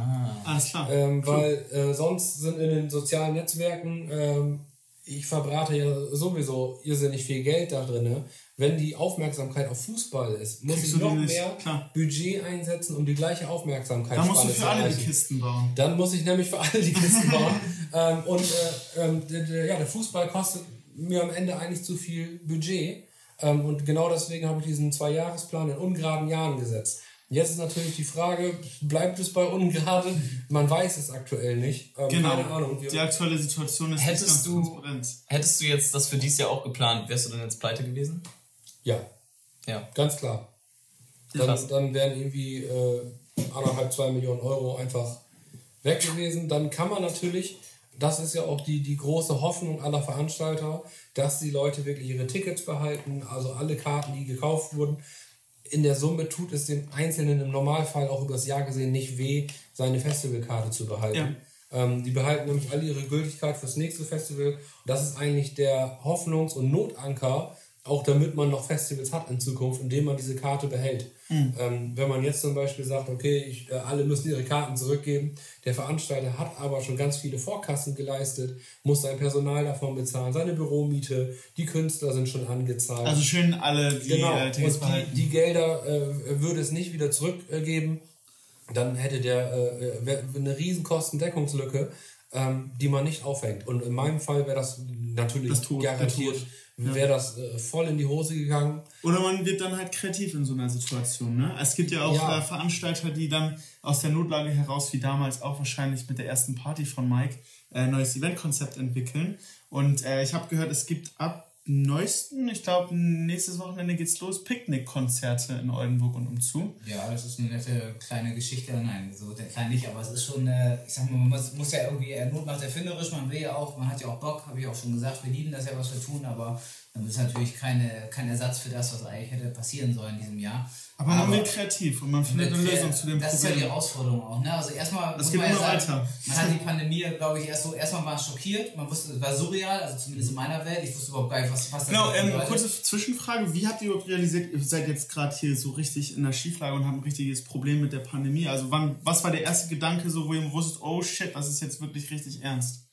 Alles klar. Ähm, weil äh, sonst sind in den sozialen Netzwerken, ähm, ich verbrate ja sowieso irrsinnig viel Geld da drin. Wenn die Aufmerksamkeit auf Fußball ist, muss Kriegst ich noch mehr klar. Budget einsetzen, um die gleiche Aufmerksamkeit Da musst du zu für alle die erreichen. Kisten bauen. Dann muss ich nämlich für alle die Kisten bauen. ähm, und äh, ähm, der, der, ja, der Fußball kostet mir am Ende eigentlich zu viel Budget. Ähm, und genau deswegen habe ich diesen Zwei-Jahres-Plan in ungeraden Jahren gesetzt. Jetzt ist natürlich die Frage, bleibt es bei ungerade? Man weiß es aktuell nicht. Ähm, Genau. Keine Ahnung. Die aktuelle Situation ist Hättest nicht ganz du- transparent. Hättest du jetzt das für dieses Jahr auch geplant, wärst du dann jetzt pleite gewesen? Ja, Ja. ganz klar. Dann, dann wären irgendwie äh, anderthalb, zwei Millionen Euro einfach weg gewesen. Dann kann man natürlich, das ist ja auch die, die große Hoffnung aller Veranstalter, dass die Leute wirklich ihre Tickets behalten, also alle Karten, die gekauft wurden. In der Summe tut es dem Einzelnen im Normalfall auch übers Jahr gesehen nicht weh, seine Festivalkarte zu behalten. Ähm, die behalten nämlich alle ihre Gültigkeit fürs nächste Festival. Und das ist eigentlich der Hoffnungs- und Notanker, auch damit man noch Festivals hat in Zukunft, indem man diese Karte behält. Ähm, wenn man jetzt zum Beispiel sagt, okay, ich, äh, alle müssen ihre Karten zurückgeben, der Veranstalter hat aber schon ganz viele Vorkassen geleistet, muss sein Personal davon bezahlen, seine Büromiete, die Künstler sind schon angezahlt. Also schön alle die Genau, äh, Tickets und behalten. die, die Gelder äh, würde es nicht wieder zurückgeben. Dann hätte der äh, wär eine riesen Kostendeckungslücke, ähm, die man nicht aufhängt. Und in meinem Fall wäre das natürlich Das garantiert, Tod. Wäre das äh, voll in die Hose gegangen. Oder man wird dann halt kreativ in so einer Situation. Ne? Es gibt ja auch Ja. Äh, Veranstalter, die dann aus der Notlage heraus, wie damals auch wahrscheinlich mit der ersten Party von Mike, äh, ein neues Eventkonzept entwickeln. Und äh, ich habe gehört, es gibt ab neuesten, ich glaube, nächstes Wochenende geht's los, Picknickkonzerte in Oldenburg und umzu. Ja, das ist eine nette kleine Geschichte. Nein, so der klein nicht, aber es ist schon, äh, ich sag mal, man muss, muss ja irgendwie, äh, Not macht erfinderisch, man will ja auch, man hat ja auch Bock, habe ich auch schon gesagt, wir lieben das ja, was wir tun, aber dann ist natürlich keine, kein Ersatz für das, was eigentlich hätte passieren sollen in diesem Jahr. Aber man wird kreativ und man findet eine Lösung zu dem das ist ja die Problem. Herausforderung auch. Ne? Also erstmal Das muss geht man ja sagen, weiter. man hat die Pandemie, glaube ich, erst so, erstmal war es schockiert, man wusste, es war surreal, also zumindest in meiner Welt, ich wusste überhaupt gar nicht, was, was das Genau, ähm, kurze Zwischenfrage. Wie habt ihr überhaupt realisiert, ihr seid jetzt gerade hier so richtig in der Schieflage und habt ein richtiges Problem mit der Pandemie? Also wann, was war der erste Gedanke, so wo ihr wusstet, oh shit, das ist jetzt wirklich richtig ernst?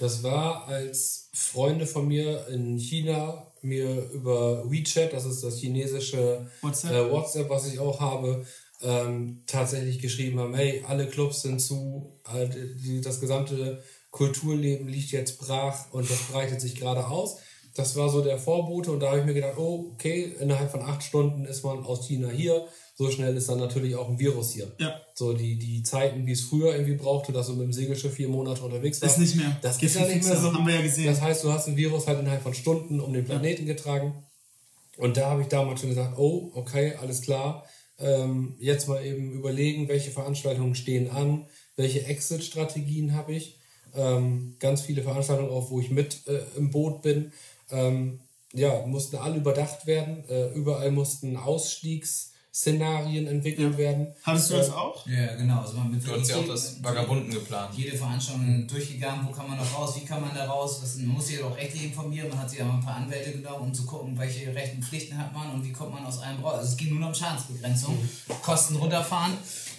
Das war, als Freunde von mir in China mir über WeChat, das ist das chinesische WhatsApp? äh, WhatsApp, was ich auch habe, ähm, tatsächlich geschrieben haben, hey, alle Clubs sind zu, äh, die, das gesamte Kulturleben liegt jetzt brach und das breitet sich gerade aus. Das war so der Vorbote und da habe ich mir gedacht, oh, okay, innerhalb von acht Stunden ist man aus China hier. So schnell ist dann natürlich auch ein Virus hier. Ja. So die, die Zeiten, wie es früher irgendwie brauchte, dass du mit dem Segelschiff vier Monate unterwegs warst. Ist nicht mehr. Das Geht ja nicht mehr so. haben wir ja gesehen. Das heißt, du hast ein Virus halt innerhalb von Stunden um den Planeten getragen. Und da habe ich damals schon gesagt, oh, okay, alles klar. Ähm, jetzt mal eben überlegen, welche Veranstaltungen stehen an, welche Exit-Strategien habe ich. Ähm, ganz viele Veranstaltungen auch, wo ich mit äh, im Boot bin. Ähm, ja, mussten alle überdacht werden. Äh, überall mussten Szenarien entwickelt werden. Hattest du das auch? Ja, genau. Also man Du hast ja auch das Vagabunden geplant. Jede Veranstaltung durchgegangen, wo kann man noch raus, wie kann man da raus, was, man muss sich auch rechtlich informieren, man hat sich auch ein paar Anwälte genommen, um zu gucken, welche Rechten und Pflichten hat man und wie kommt man aus einem raus. Also es ging nur noch um Schadensbegrenzung, Kosten runterfahren.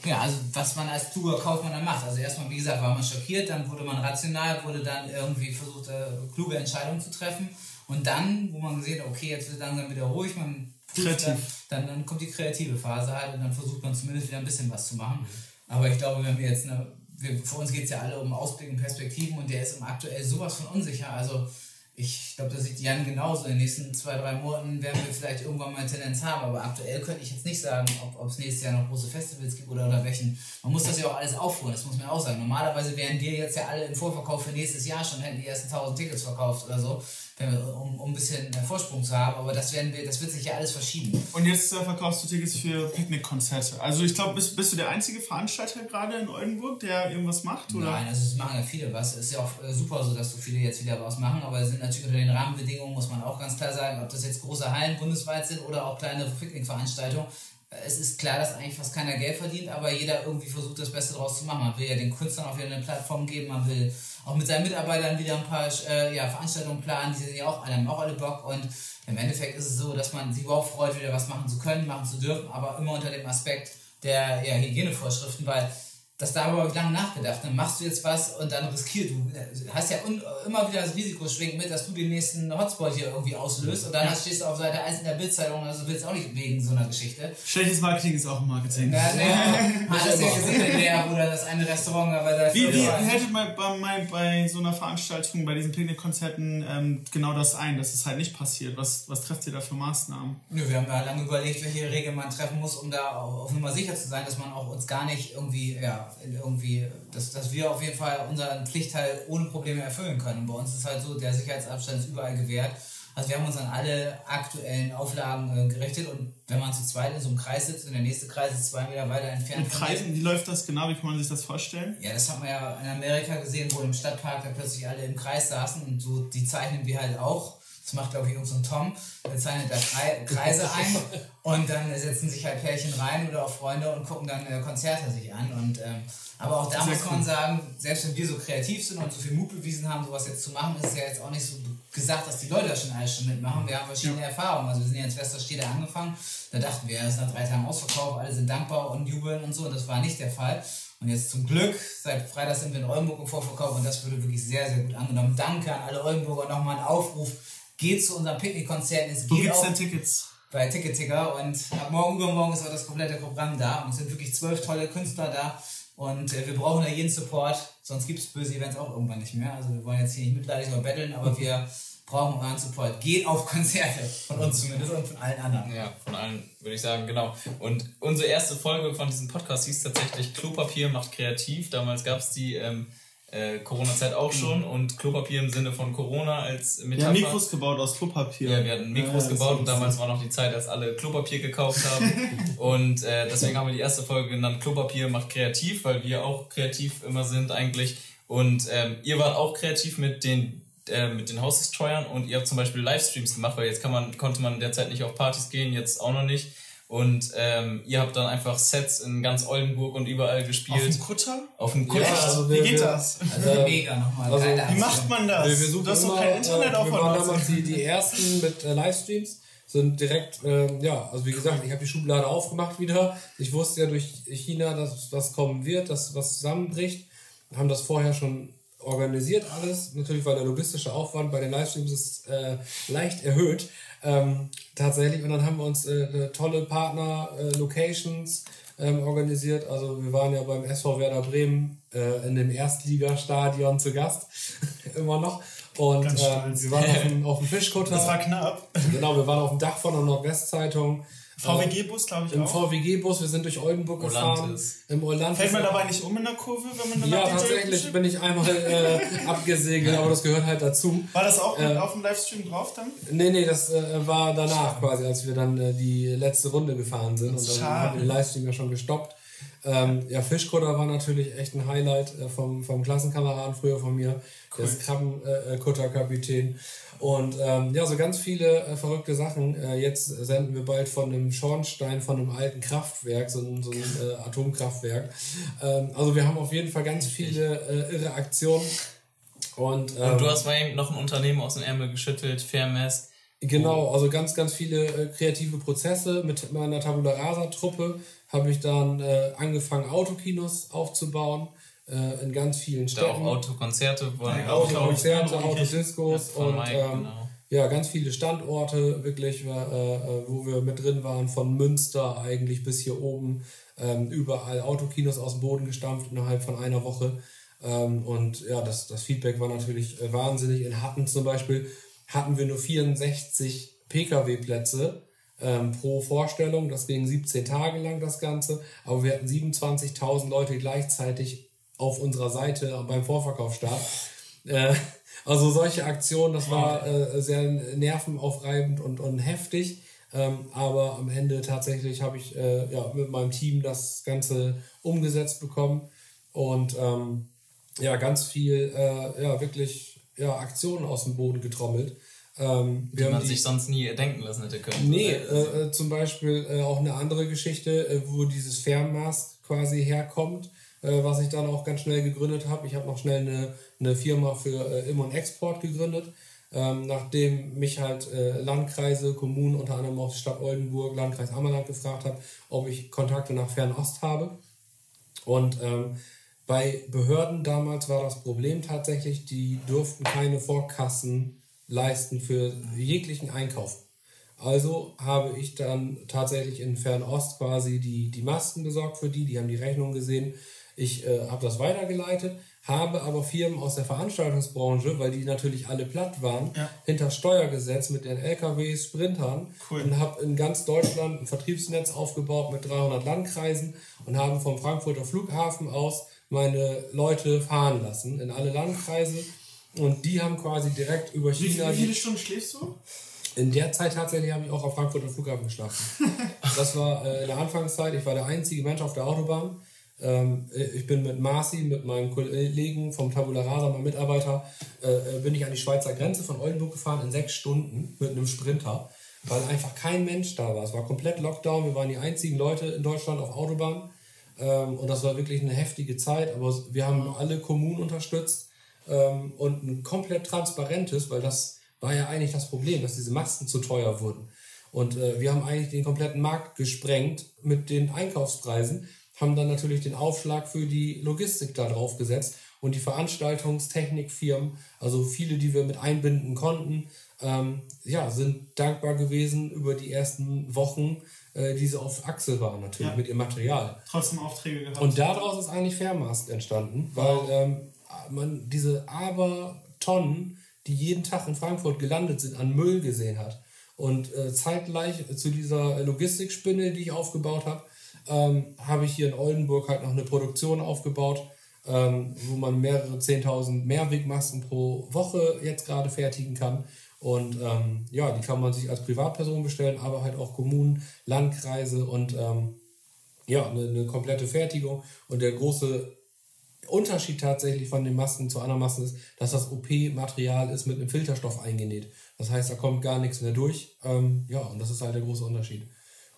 Ja, also was man als Tourkaufmann dann macht. Also erstmal, wie gesagt, war man schockiert, dann wurde man rational, wurde dann irgendwie versucht, äh, kluge Entscheidungen zu treffen. Und dann, wo man gesehen hat, okay, jetzt wird langsam wieder ruhig, man Kreativ. dann, dann kommt die kreative Phase halt und dann versucht man zumindest wieder ein bisschen was zu machen. Aber ich glaube, wenn wir jetzt eine, wir, für uns geht es ja alle um Ausblick und Perspektiven und der ist im aktuell sowas von unsicher. Also ich glaube, das sieht Jan genauso. In den nächsten zwei, drei Monaten werden wir vielleicht irgendwann mal eine Tendenz haben. Aber aktuell könnte ich jetzt nicht sagen, ob es nächstes Jahr noch große Festivals gibt oder, oder welchen. Man muss das ja auch alles aufholen, das muss man auch sagen. Normalerweise wären wir jetzt ja alle im Vorverkauf für nächstes Jahr schon, hätten die ersten 1000 Tickets verkauft oder so, um, um ein bisschen Vorsprung zu haben. Aber das, werden wir, das wird sich ja alles verschieben. Und jetzt äh, verkaufst du Tickets für Picknickkonzerte. Also ich glaube, bist, bist du der einzige Veranstalter gerade in Oldenburg, der irgendwas macht? Oder? Nein, also es machen ja viele was. Es ist ja auch äh, super so, dass so viele jetzt wieder was machen, aber es sind natürlich unter den Rahmenbedingungen, muss man auch ganz klar sagen, ob das jetzt große Hallen bundesweit sind oder auch kleinere Picknickveranstaltungen. Äh, Es ist klar, dass eigentlich fast keiner Geld verdient, aber jeder irgendwie versucht, das Beste draus zu machen. Man will ja den Künstlern auch wieder eine Plattform geben, man will auch mit seinen Mitarbeitern wieder ein paar äh, ja, Veranstaltungen planen, die sind ja auch haben auch alle Bock. Und im Endeffekt ist es so, dass man sich überhaupt freut, wieder was machen zu können, machen zu dürfen, aber immer unter dem Aspekt der ja, Hygienevorschriften, weil das darüber lange nachgedacht. Dann machst du jetzt was und dann riskierst du. hast ja un, immer wieder das Risiko schwingt mit, dass du den nächsten Hotspot hier irgendwie auslöst und dann hast, stehst du auf Seite 1 in der Bildzeitung, also willst auch nicht wegen so einer Geschichte. Schlechtes Marketing ist auch Marketing. Ja, nee, hat das ja gesehen der, da das eine Restaurant aber da Wie, wie, hättet man bei, bei, bei so einer Veranstaltung, bei diesen Picknickkonzerten ähm, genau das ein, dass es halt nicht passiert? Was, was trefft ihr da für Maßnahmen? Nö, wir haben ja lange überlegt, welche Regeln man treffen muss, um da auf, auf Nummer sicher zu sein, dass man auch uns gar nicht irgendwie, ja, irgendwie, dass, dass wir auf jeden Fall unseren Pflichtteil ohne Probleme erfüllen können. Und bei uns ist halt so, der Sicherheitsabstand ist überall gewährt. Also wir haben uns an alle aktuellen Auflagen äh, gerichtet und wenn man zu zweit in so einem Kreis sitzt und der nächste Kreis ist zwei Meter weiter entfernt. Mit dir- Kreisen, wie läuft das genau? Wie kann man sich das vorstellen? Ja, das hat man ja in Amerika gesehen, wo im Stadtpark da plötzlich alle im Kreis saßen und so, die zeichnen wir halt auch. Das macht, glaube ich, so ein Tom. Der zeichnet da Krei- Kreise ein und dann setzen sich halt Pärchen rein oder auch Freunde und gucken dann äh, Konzerte sich an. Und, ähm, aber auch da muss man sagen, selbst wenn wir so kreativ sind und so viel Mut bewiesen haben, sowas jetzt zu machen, ist es ja jetzt auch nicht so gesagt, dass die Leute das schon alles schon mitmachen. Wir haben verschiedene Erfahrungen. Also wir sind ja in Westerstede angefangen, da dachten wir, es ist nach drei Tagen Ausverkauf, alle sind dankbar und jubeln und so. Und das war nicht der Fall. Und jetzt zum Glück, seit Freitag sind wir in Oldenburg im Vorverkauf und das wurde wirklich sehr, sehr gut angenommen. Danke an alle Oldenburger. Nochmal ein Aufruf. Geht zu unseren Picknickkonzerten. Es Wo geht gibt's auch denn Tickets? bei Ticket Ticker und ab morgen übermorgen ist auch das komplette Programm da und es sind wirklich zwölf tolle Künstler da und äh, wir brauchen da jeden Support, sonst gibt es böse Events auch irgendwann nicht mehr. Also wir wollen jetzt hier nicht mitleidig oder betteln, aber wir brauchen euren Support. Geht auf Konzerte, von uns zumindest und von allen anderen. Ja, von allen würde ich sagen, genau. Und unsere erste Folge von diesem Podcast hieß tatsächlich Klopapier macht kreativ. Damals gab es die ähm, äh, Corona-Zeit auch schon und Klopapier im Sinne von Corona als Wir Metapher. haben Mikros gebaut aus Klopapier. Ja, wir hatten Mikros Ja, gebaut und damals war noch die Zeit, als alle Klopapier gekauft haben. und äh, deswegen haben wir die erste Folge genannt Klopapier macht kreativ, weil wir auch kreativ immer sind eigentlich. Und ähm, ihr wart auch kreativ mit den äh, mit den Hausdestroyern und ihr habt zum Beispiel Livestreams gemacht, weil jetzt kann man, konnte man derzeit nicht auf Partys gehen, jetzt auch noch nicht. Und ähm, ihr habt dann einfach Sets in ganz Oldenburg und überall Auf gespielt. dem Kutter? Auf dem Kutter. Ja, also Wie geht wir- das? Also mega nochmal. also, Wie macht man das? Wir, wir suchen du hast doch kein Internet äh, auf Wir waren der damals die, die ersten mit äh, Livestreams, sind direkt, ähm, ja, also wie gesagt, ich habe die Schublade aufgemacht wieder. Ich wusste ja durch China, dass was kommen wird, dass was zusammenbricht. Haben das vorher schon organisiert alles. Natürlich war der logistische Aufwand bei den Livestreams ist, äh, leicht erhöht. Ähm, tatsächlich. Und dann haben wir uns äh, tolle Partner, äh, Locations ähm, organisiert. Also wir waren ja beim SV Werder Bremen äh, in dem Erstligastadion zu Gast. Immer noch. Und äh, stolz. wir waren auf dem, auf dem Fischkutter. Das war knapp. genau, wir waren auf dem Dach von der Nordwestzeitung. VWG-Bus, glaube ich Im. VWG-Bus, wir sind durch Oldenburg gefahren. Olantis. Im Olantis. Fällt man dabei nicht um in der Kurve, wenn man dann Ja, tatsächlich bin ich einmal äh, abgesegelt, aber das gehört halt dazu. War das auch Äh, auf dem Livestream drauf dann? Nee, nee, das äh, war danach quasi, als wir dann äh, die letzte Runde gefahren sind. Und dann Schade. haben wir den Livestream ja schon gestoppt. Ähm, ja, Fischkutter war natürlich echt ein Highlight äh, vom, vom Klassenkameraden früher von mir. Der ist Krabbenkutterkapitän. Und ähm, ja, so ganz viele äh, verrückte Sachen. Äh, jetzt senden wir bald von einem Schornstein von einem alten Kraftwerk, so ein, so ein äh, Atomkraftwerk. Ähm, also wir haben auf jeden Fall ganz viele äh, irre Aktionen. Und, ähm, Und du hast mal eben noch ein Unternehmen aus dem Ärmel geschüttelt, Fairmess. Genau, also ganz, ganz viele äh, kreative Prozesse. Mit meiner Tabula Rasa-Truppe habe ich dann äh, angefangen, Autokinos aufzubauen äh, in ganz vielen Da auch Städten. Autokonzerte, wo Ja, Autokonzerte, Auto- Autodiscos und Mike, ähm, genau. ja, ganz viele Standorte, wirklich, äh, äh, wo wir mit drin waren, von Münster eigentlich bis hier oben, ähm, überall Autokinos aus dem Boden gestampft innerhalb von einer Woche. Ähm, und ja, das, das Feedback war natürlich äh, wahnsinnig. In Hatten zum Beispiel hatten wir nur 64 Pkw-Plätze ähm, pro Vorstellung. Das ging 17 Tage lang das Ganze, aber wir hatten 27.000 Leute gleichzeitig auf unserer Seite beim Vorverkaufsstart. Äh, also solche Aktionen, das war äh, sehr nervenaufreibend und, und heftig. Ähm, aber am Ende tatsächlich habe ich äh, ja, mit meinem Team das Ganze umgesetzt bekommen und ähm, ja, ganz viel, äh, ja, wirklich ja, Aktionen aus dem Boden getrommelt. Ähm, die man die- sich sonst nie denken lassen hätte können. Nee, äh, äh, zum Beispiel äh, auch eine andere Geschichte, äh, wo dieses Fernmast quasi herkommt, äh, was ich dann auch ganz schnell gegründet habe. Ich habe noch schnell eine, eine Firma für äh, Im- und Export gegründet, ähm, nachdem mich halt Landkreise, Kommunen, unter anderem auch die Stadt Oldenburg, Landkreis Ammerland gefragt hat, ob ich Kontakte nach Fernost habe. Und ähm, bei Behörden damals war das Problem tatsächlich, die durften keine Vorkassen leisten für jeglichen Einkauf. Also habe ich dann tatsächlich in Fernost quasi die, die Masken besorgt für die, die haben die Rechnung gesehen. Ich äh, habe das weitergeleitet, habe aber Firmen aus der Veranstaltungsbranche, weil die natürlich alle platt waren, Ja. hinter Steuer gesetzt mit den LKWs, Sprintern Cool. und habe in ganz Deutschland ein Vertriebsnetz aufgebaut mit 300 Landkreisen und habe vom Frankfurter Flughafen aus meine Leute fahren lassen in alle Landkreise und die haben quasi direkt über Wie, China wie die- viele Stunden schläfst du? in der Zeit tatsächlich habe ich auch auf Frankfurter Flughafen geschlafen. Das war äh, in der Anfangszeit. Ich war der einzige Mensch auf der Autobahn. Ähm, äh, ich bin mit Marci, mit meinem Kollegen vom Tabula Rasa, meinem Mitarbeiter, äh, äh, bin ich an die Schweizer Grenze von Oldenburg gefahren in sechs Stunden mit einem Sprinter, weil einfach kein Mensch da war. Es war komplett Lockdown. Wir waren die einzigen Leute in Deutschland auf Autobahn. Ähm, und das war wirklich eine heftige Zeit. Aber wir haben alle Kommunen unterstützt ähm, und ein komplett transparentes, weil das war ja eigentlich das Problem, dass diese Masken zu teuer wurden. Und äh, wir haben eigentlich den kompletten Markt gesprengt mit den Einkaufspreisen, haben dann natürlich den Aufschlag für die Logistik da drauf gesetzt und die Veranstaltungstechnikfirmen, also viele, die wir mit einbinden konnten, ähm, ja, sind dankbar gewesen über die ersten Wochen, äh, die sie auf Achse waren natürlich Ja. mit ihrem Material. Trotzdem Aufträge gehabt. Und daraus ist eigentlich Fairmask entstanden, weil ähm, man diese Abertonnen, die jeden Tag in Frankfurt gelandet sind, an Müll gesehen hat. Und äh, zeitgleich zu dieser Logistikspinne, die ich aufgebaut habe, ähm, habe ich hier in Oldenburg halt noch eine Produktion aufgebaut, ähm, wo man mehrere 10.000 Mehrwegmasken pro Woche jetzt gerade fertigen kann. Und ähm, ja, die kann man sich als Privatperson bestellen, aber halt auch Kommunen, Landkreise und ähm, ja, eine, eine komplette Fertigung. Und der große Unterschied tatsächlich von den Masken zu anderen Masken ist, dass das OP-Material ist mit einem Filterstoff eingenäht. Das heißt, da kommt gar nichts mehr durch. Ähm, ja, und das ist halt der große Unterschied.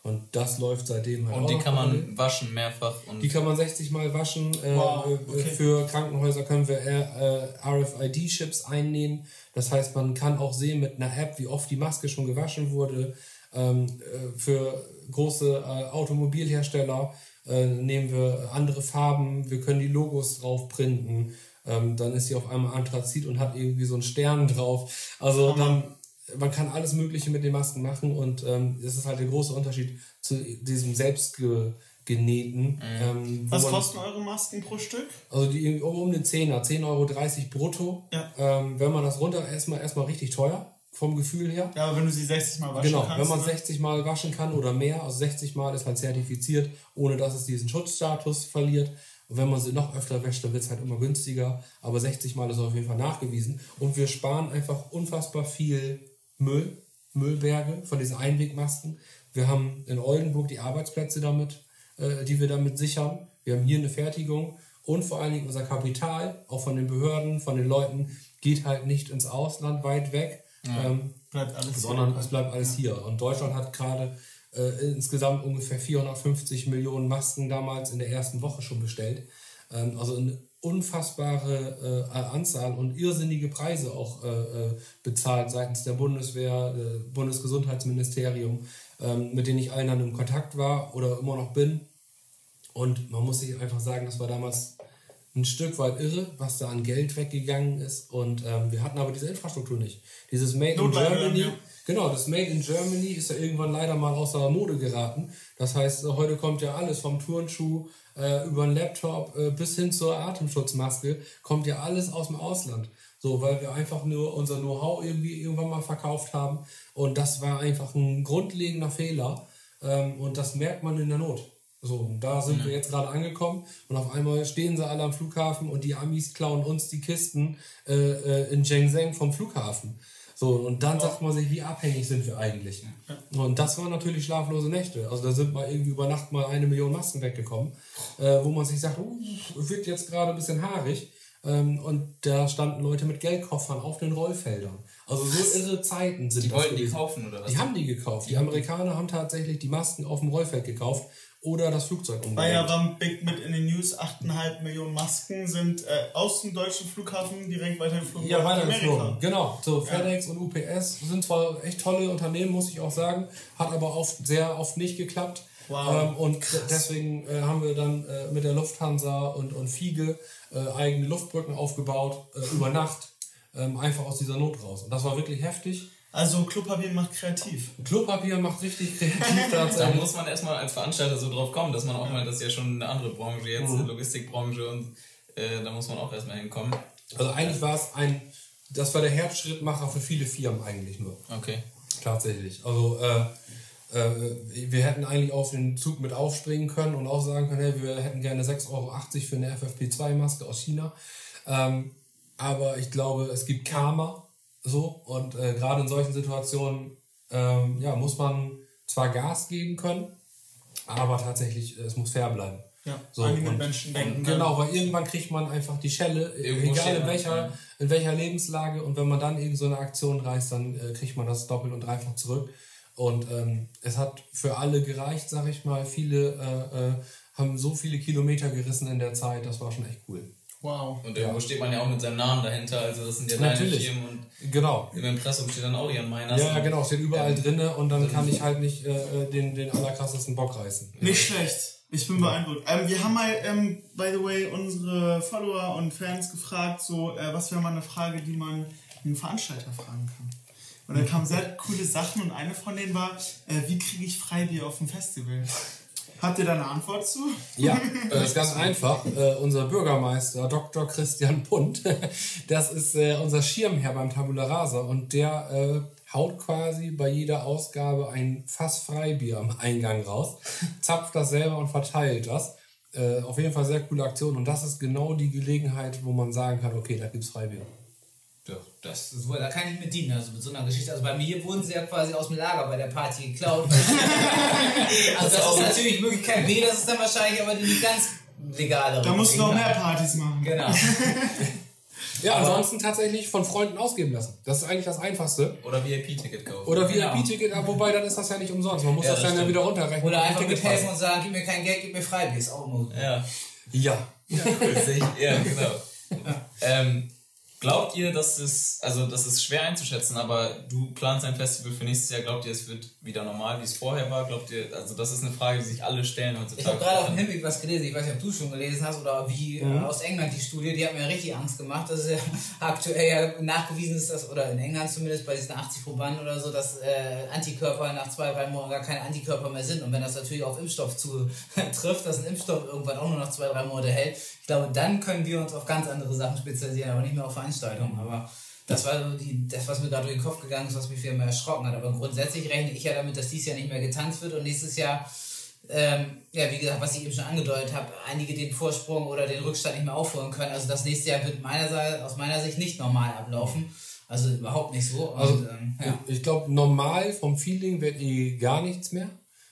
Und das läuft seitdem halt Und die kann man waschen mehrfach. Und Die kann man 60 Mal waschen. Äh, Wow, äh, okay. Für Krankenhäuser können wir äh, RFID-Chips einnähen. Das heißt, man kann auch sehen mit einer App, wie oft die Maske schon gewaschen wurde. Ähm, äh, für große äh, Automobilhersteller äh, nehmen wir andere Farben. Wir können die Logos drauf printen. Ähm, dann ist sie auf einmal Anthrazit und hat irgendwie so einen Stern drauf. Also dann, man kann alles Mögliche mit den Masken machen und ähm, das ist halt der große Unterschied zu diesem selbstgenähten. Ähm, wo Was kosten eure Masken pro Stück? Also die um, um den 10er, 10,30 Euro brutto. Ja. Ähm, wenn man das runter, erstmal erstmal richtig teuer, vom Gefühl her. Ja, aber wenn du sie 60 Mal waschen Genau, kannst. wenn man ne? 60 Mal waschen kann oder mehr, also 60 Mal ist halt zertifiziert, ohne dass es diesen Schutzstatus verliert. Und wenn man sie noch öfter wäscht, dann wird es halt immer günstiger. Aber 60 Mal ist auf jeden Fall nachgewiesen. Und wir sparen einfach unfassbar viel Müll, Müllberge von diesen Einwegmasken. Wir haben in Oldenburg die Arbeitsplätze damit, äh, die wir damit sichern. wir haben hier eine Fertigung und vor allen Dingen unser Kapital, auch von den Behörden, von den Leuten, geht halt nicht ins Ausland weit weg, ähm, Bleibt alles sondern hier. es bleibt alles hier. Und Deutschland hat gerade äh, insgesamt ungefähr 450 Millionen Masken damals in der ersten Woche schon bestellt. Ähm, also eine unfassbare äh, Anzahl und irrsinnige Preise auch äh, äh, bezahlt seitens der Bundeswehr, äh, Bundesgesundheitsministerium, ähm, mit denen ich allen dann im Kontakt war oder immer noch bin. Und man muss sich einfach sagen, das war damals ein Stück weit irre, was da an Geld weggegangen ist. Und ähm, wir hatten aber diese Infrastruktur nicht. Dieses Made in Germany, ja. genau, das Made in Germany ist ja irgendwann leider mal außer Mode geraten. Das heißt, heute kommt ja alles vom Turnschuh äh, über einen Laptop äh, bis hin zur Atemschutzmaske, kommt ja alles aus dem Ausland. So, weil wir einfach nur unser Know-how irgendwie irgendwann mal verkauft haben. Und das war einfach ein grundlegender Fehler. Ähm, und das merkt man in der Not. So, und da sind wir jetzt gerade angekommen und auf einmal stehen sie alle am Flughafen und die Amis klauen uns die Kisten äh, äh, in Shenzhen vom Flughafen. So, und dann sagt man sich, wie abhängig sind wir eigentlich? Und das waren natürlich schlaflose Nächte. Also da sind mal irgendwie über Nacht mal eine Million Masken weggekommen, äh, wo man sich sagt, uh, wird jetzt gerade ein bisschen haarig. Ähm, und da standen Leute mit Geldkoffern auf den Rollfeldern. Also so irre Zeiten sind Die das wollten die gewesen. kaufen, oder was? Die haben die gekauft. Die Amerikaner haben tatsächlich die Masken auf dem Rollfeld gekauft oder das Flugzeug Bayer umgebaut. war big mit in den News. 8,5 Millionen Masken sind äh, aus dem deutschen Flughafen direkt weitergeflogen. Ja, weitergeflogen. Genau. So, FedEx und UPS sind zwar echt tolle Unternehmen, muss ich auch sagen, hat aber oft sehr oft nicht geklappt. Wow. Ähm, und deswegen äh, haben wir dann äh, mit der Lufthansa und, und Fiege äh, eigene Luftbrücken aufgebaut, äh, über Nacht, ähm, einfach aus dieser Not raus. Und das war wirklich heftig. Also Klopapier macht kreativ. Klopapier macht richtig kreativ Da tatsächlich. muss man erstmal als Veranstalter so drauf kommen, dass man auch mal, das ist ja schon eine andere Branche jetzt, Mhm. Logistikbranche und äh, da muss man auch erstmal hinkommen. Also eigentlich war es ein, das war der Herzschrittmacher für viele Firmen eigentlich nur. Okay. Tatsächlich. Also äh, äh, wir hätten eigentlich auf den Zug mit aufspringen können und auch sagen können, hey, wir hätten gerne 6,80 Euro für eine FFP2-Maske aus China. Ähm, aber ich glaube, es gibt Karma so und äh, gerade in solchen Situationen ähm, ja, muss man zwar Gas geben können, aber tatsächlich, äh, es muss fair bleiben. Ja, So, einige und- Menschen denken. und Genau, weil irgendwann kriegt man einfach die Schelle, äh, Irgendwo egal in welcher, ja. in welcher Lebenslage. Und wenn man dann irgend so eine Aktion reißt, dann äh, kriegt man das doppelt und dreifach zurück. Und ähm, es hat für alle gereicht, sag ich mal. Viele äh, äh, haben so viele Kilometer gerissen in der Zeit, das war schon echt cool. Wow. Und irgendwo steht man ja auch mit seinem Namen dahinter, also das sind ja deine Natürlich. Firmen und Genau. im Impressum steht dann Audi an meiner Ja, genau, steht überall drinne und dann Dann- kann ich halt nicht äh, äh, den, den allerkrassesten Bock reißen. Nicht schlecht. Ich bin beeindruckt. Ähm, wir haben mal, ähm, by the way, unsere Follower und Fans gefragt, so, äh, was wäre mal eine Frage, die man einen Veranstalter fragen kann. Und da kamen sehr coole Sachen und eine von denen war, äh, wie kriege ich Freibier auf dem Festival? Habt ihr da eine Antwort zu? Ja, äh, das ist ganz einfach. Äh, unser Bürgermeister Dr. Christian Punt, das ist äh, unser Schirmherr beim Tabula Rasa und der äh, haut quasi bei jeder Ausgabe ein Fass Freibier am Eingang raus, zapft das selber und verteilt das. Äh, auf jeden Fall sehr coole Aktion und das ist genau die Gelegenheit, wo man sagen kann, okay, da gibt's Freibier. Ja, das So, da kann ich mit dienen, also mit so einer Geschichte. Also bei mir wurden sie ja quasi aus dem Lager bei der Party geklaut. also das ist natürlich Möglichkeit B, das ist dann wahrscheinlich aber die ganz legale. Da musst du noch mehr. Partys machen. Genau. Ja, ansonsten tatsächlich von Freunden ausgeben lassen. Das ist eigentlich das Einfachste. Oder VIP-Ticket kaufen. Oder Genau. VIP-Ticket, ja, wobei dann ist das ja nicht umsonst. Man muss Ja, das, das dann ja wieder runterrechnen. Oder einfach mithelfen und sagen, gib mir kein Geld, gib mir Freibier. Ist auch möglich. ja. Ja. Ja, cool. ja, genau. Ähm, glaubt ihr, dass es, also das ist schwer einzuschätzen, aber du planst ein Festival für nächstes Jahr, glaubt ihr, es wird wieder normal, wie es vorher war? Glaubt ihr, also das ist eine Frage, die sich alle stellen heutzutage. Ich habe gerade auf dem Hinweg was gelesen, ich weiß nicht, ob du schon gelesen hast oder wie äh, aus England die Studie, die hat mir richtig Angst gemacht. Das ist ja aktuell ja nachgewiesen ist, dass, oder in England zumindest bei diesen 80 Probanden oder so, dass äh, Antikörper nach zwei, drei Monaten gar keine Antikörper mehr sind. Und wenn das natürlich auf Impfstoff zutrifft, dass ein Impfstoff irgendwann auch nur noch zwei, drei Monate hält, ich glaube, dann können wir uns auf ganz andere Sachen spezialisieren, aber nicht mehr auf Veranstaltungen. Aber das war so die, das, was mir gerade durch den Kopf gegangen ist, was mich viel mehr erschrocken hat. Aber grundsätzlich rechne ich ja damit, dass dieses Jahr nicht mehr getanzt wird und nächstes Jahr ähm, ja, wie gesagt, was ich eben schon angedeutet habe, einige den Vorsprung oder den Rückstand nicht mehr aufholen können. Also das nächste Jahr wird meiner, aus meiner Sicht nicht normal ablaufen. Also überhaupt nicht so. Und, Also, ähm, ja. Ich glaube, normal vom Feeling wird eh gar nichts mehr.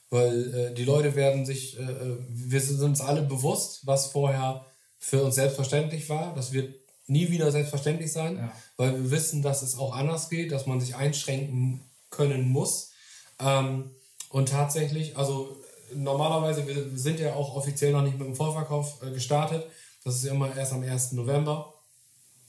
weil äh, die Leute werden sich, äh, äh, wir sind uns alle bewusst, was vorher für uns selbstverständlich war. Das wird nie wieder selbstverständlich sein, Ja. weil wir wissen, dass es auch anders geht, dass man sich einschränken können muss. Ähm, und tatsächlich, also normalerweise, wir sind ja auch offiziell noch nicht mit dem Vorverkauf äh, gestartet. Das ist ja immer erst am 1. November.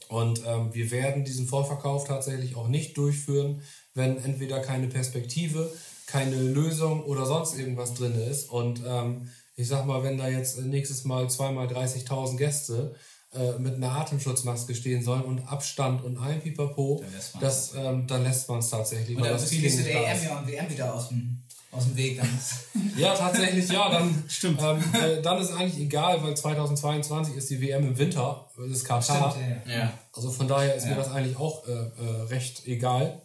Und ähm, wir werden diesen Vorverkauf tatsächlich auch nicht durchführen, wenn entweder keine Perspektive, keine Lösung oder sonst irgendwas drin ist. Und ähm, ich sag mal, wenn da jetzt nächstes Mal zweimal 30.000 Gäste äh, mit einer Atemschutzmaske stehen sollen und Abstand und ein Pipapo, Dann lässt man's das, ähm, dann lässt man es tatsächlich. Und dann das bist du der EM und WM wieder aus dem, aus dem Weg. Dann. Ja, tatsächlich, ja, dann, Stimmt. Ähm, äh, dann ist eigentlich egal, weil 2022 ist die WM im Winter, das ist Katar. Stimmt, ja. Also von daher ist mir Ja. das eigentlich auch äh, äh, recht egal.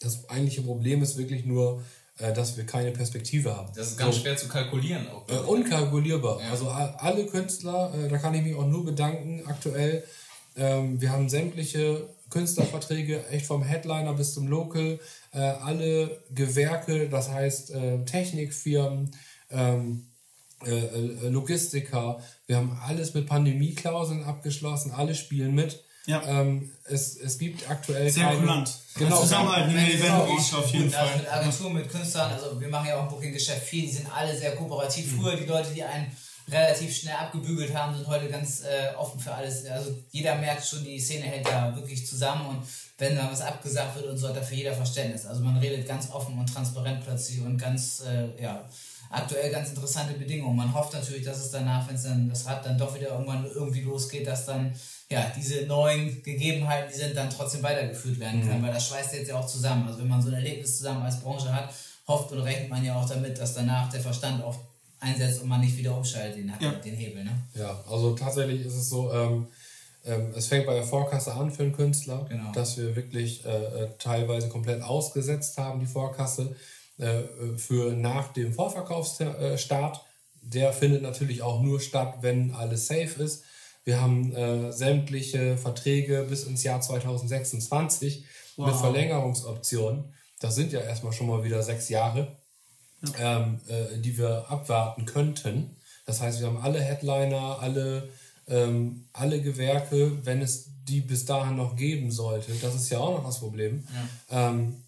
Das eigentliche Problem ist wirklich nur, äh, dass wir keine Perspektive haben. Das ist ganz So, schwer zu kalkulieren auch. Äh, unkalkulierbar. Ja. Also alle Künstler, äh, da kann ich mich auch nur bedanken aktuell. Ähm, wir haben sämtliche Künstlerverträge, echt vom Headliner bis zum Local, äh, alle Gewerke, das heißt äh, Technikfirmen, ähm, äh, äh, Logistiker. Wir haben alles mit Pandemieklauseln abgeschlossen, alle spielen mit. Ja. Ähm, es, es gibt aktuell Sehr keine... kulant. Genau. Zusammenhalt in der Eventbranche auf jeden also Fall. mit Agenturen, mit Künstlern, also wir machen ja auch im Booking-Geschäft viel, die sind alle sehr kooperativ. Mhm. Früher die Leute, die einen relativ schnell abgebügelt haben, sind heute ganz äh, offen für alles. Also jeder merkt schon, die Szene hält da wirklich zusammen und wenn da was abgesagt wird und so, hat da für jeder Verständnis. Also man redet ganz offen und transparent plötzlich und ganz, äh, ja, aktuell ganz interessante Bedingungen. Man hofft natürlich, dass es danach, wenn es dann das Rad dann doch wieder irgendwann irgendwie losgeht, dass dann ja diese neuen Gegebenheiten, die sind, dann trotzdem weitergeführt werden können, weil das schweißt jetzt ja auch zusammen. Also wenn man so ein Erlebnis zusammen als Branche hat, hofft und rechnet man ja auch damit, dass danach der Verstand auch einsetzt und man nicht wieder umschaltet den, Ja. den Hebel. Ne? Ja, also tatsächlich ist es so, ähm, ähm, es fängt bei der Vorkasse an für einen Künstler, Genau. dass wir wirklich äh, äh, teilweise komplett ausgesetzt haben, die Vorkasse, für nach dem Vorverkaufsstart. Der findet natürlich auch nur statt, wenn alles safe ist. Wir haben äh, sämtliche Verträge bis ins Jahr 2026 mit Wow. Verlängerungsoptionen. Das sind ja erstmal schon mal wieder sechs Jahre ähm, äh, die wir abwarten könnten. Das heißt, wir haben alle Headliner, alle, ähm, alle Gewerke, wenn es die bis dahin noch geben sollte. Das ist ja auch noch das Problem. Ähm,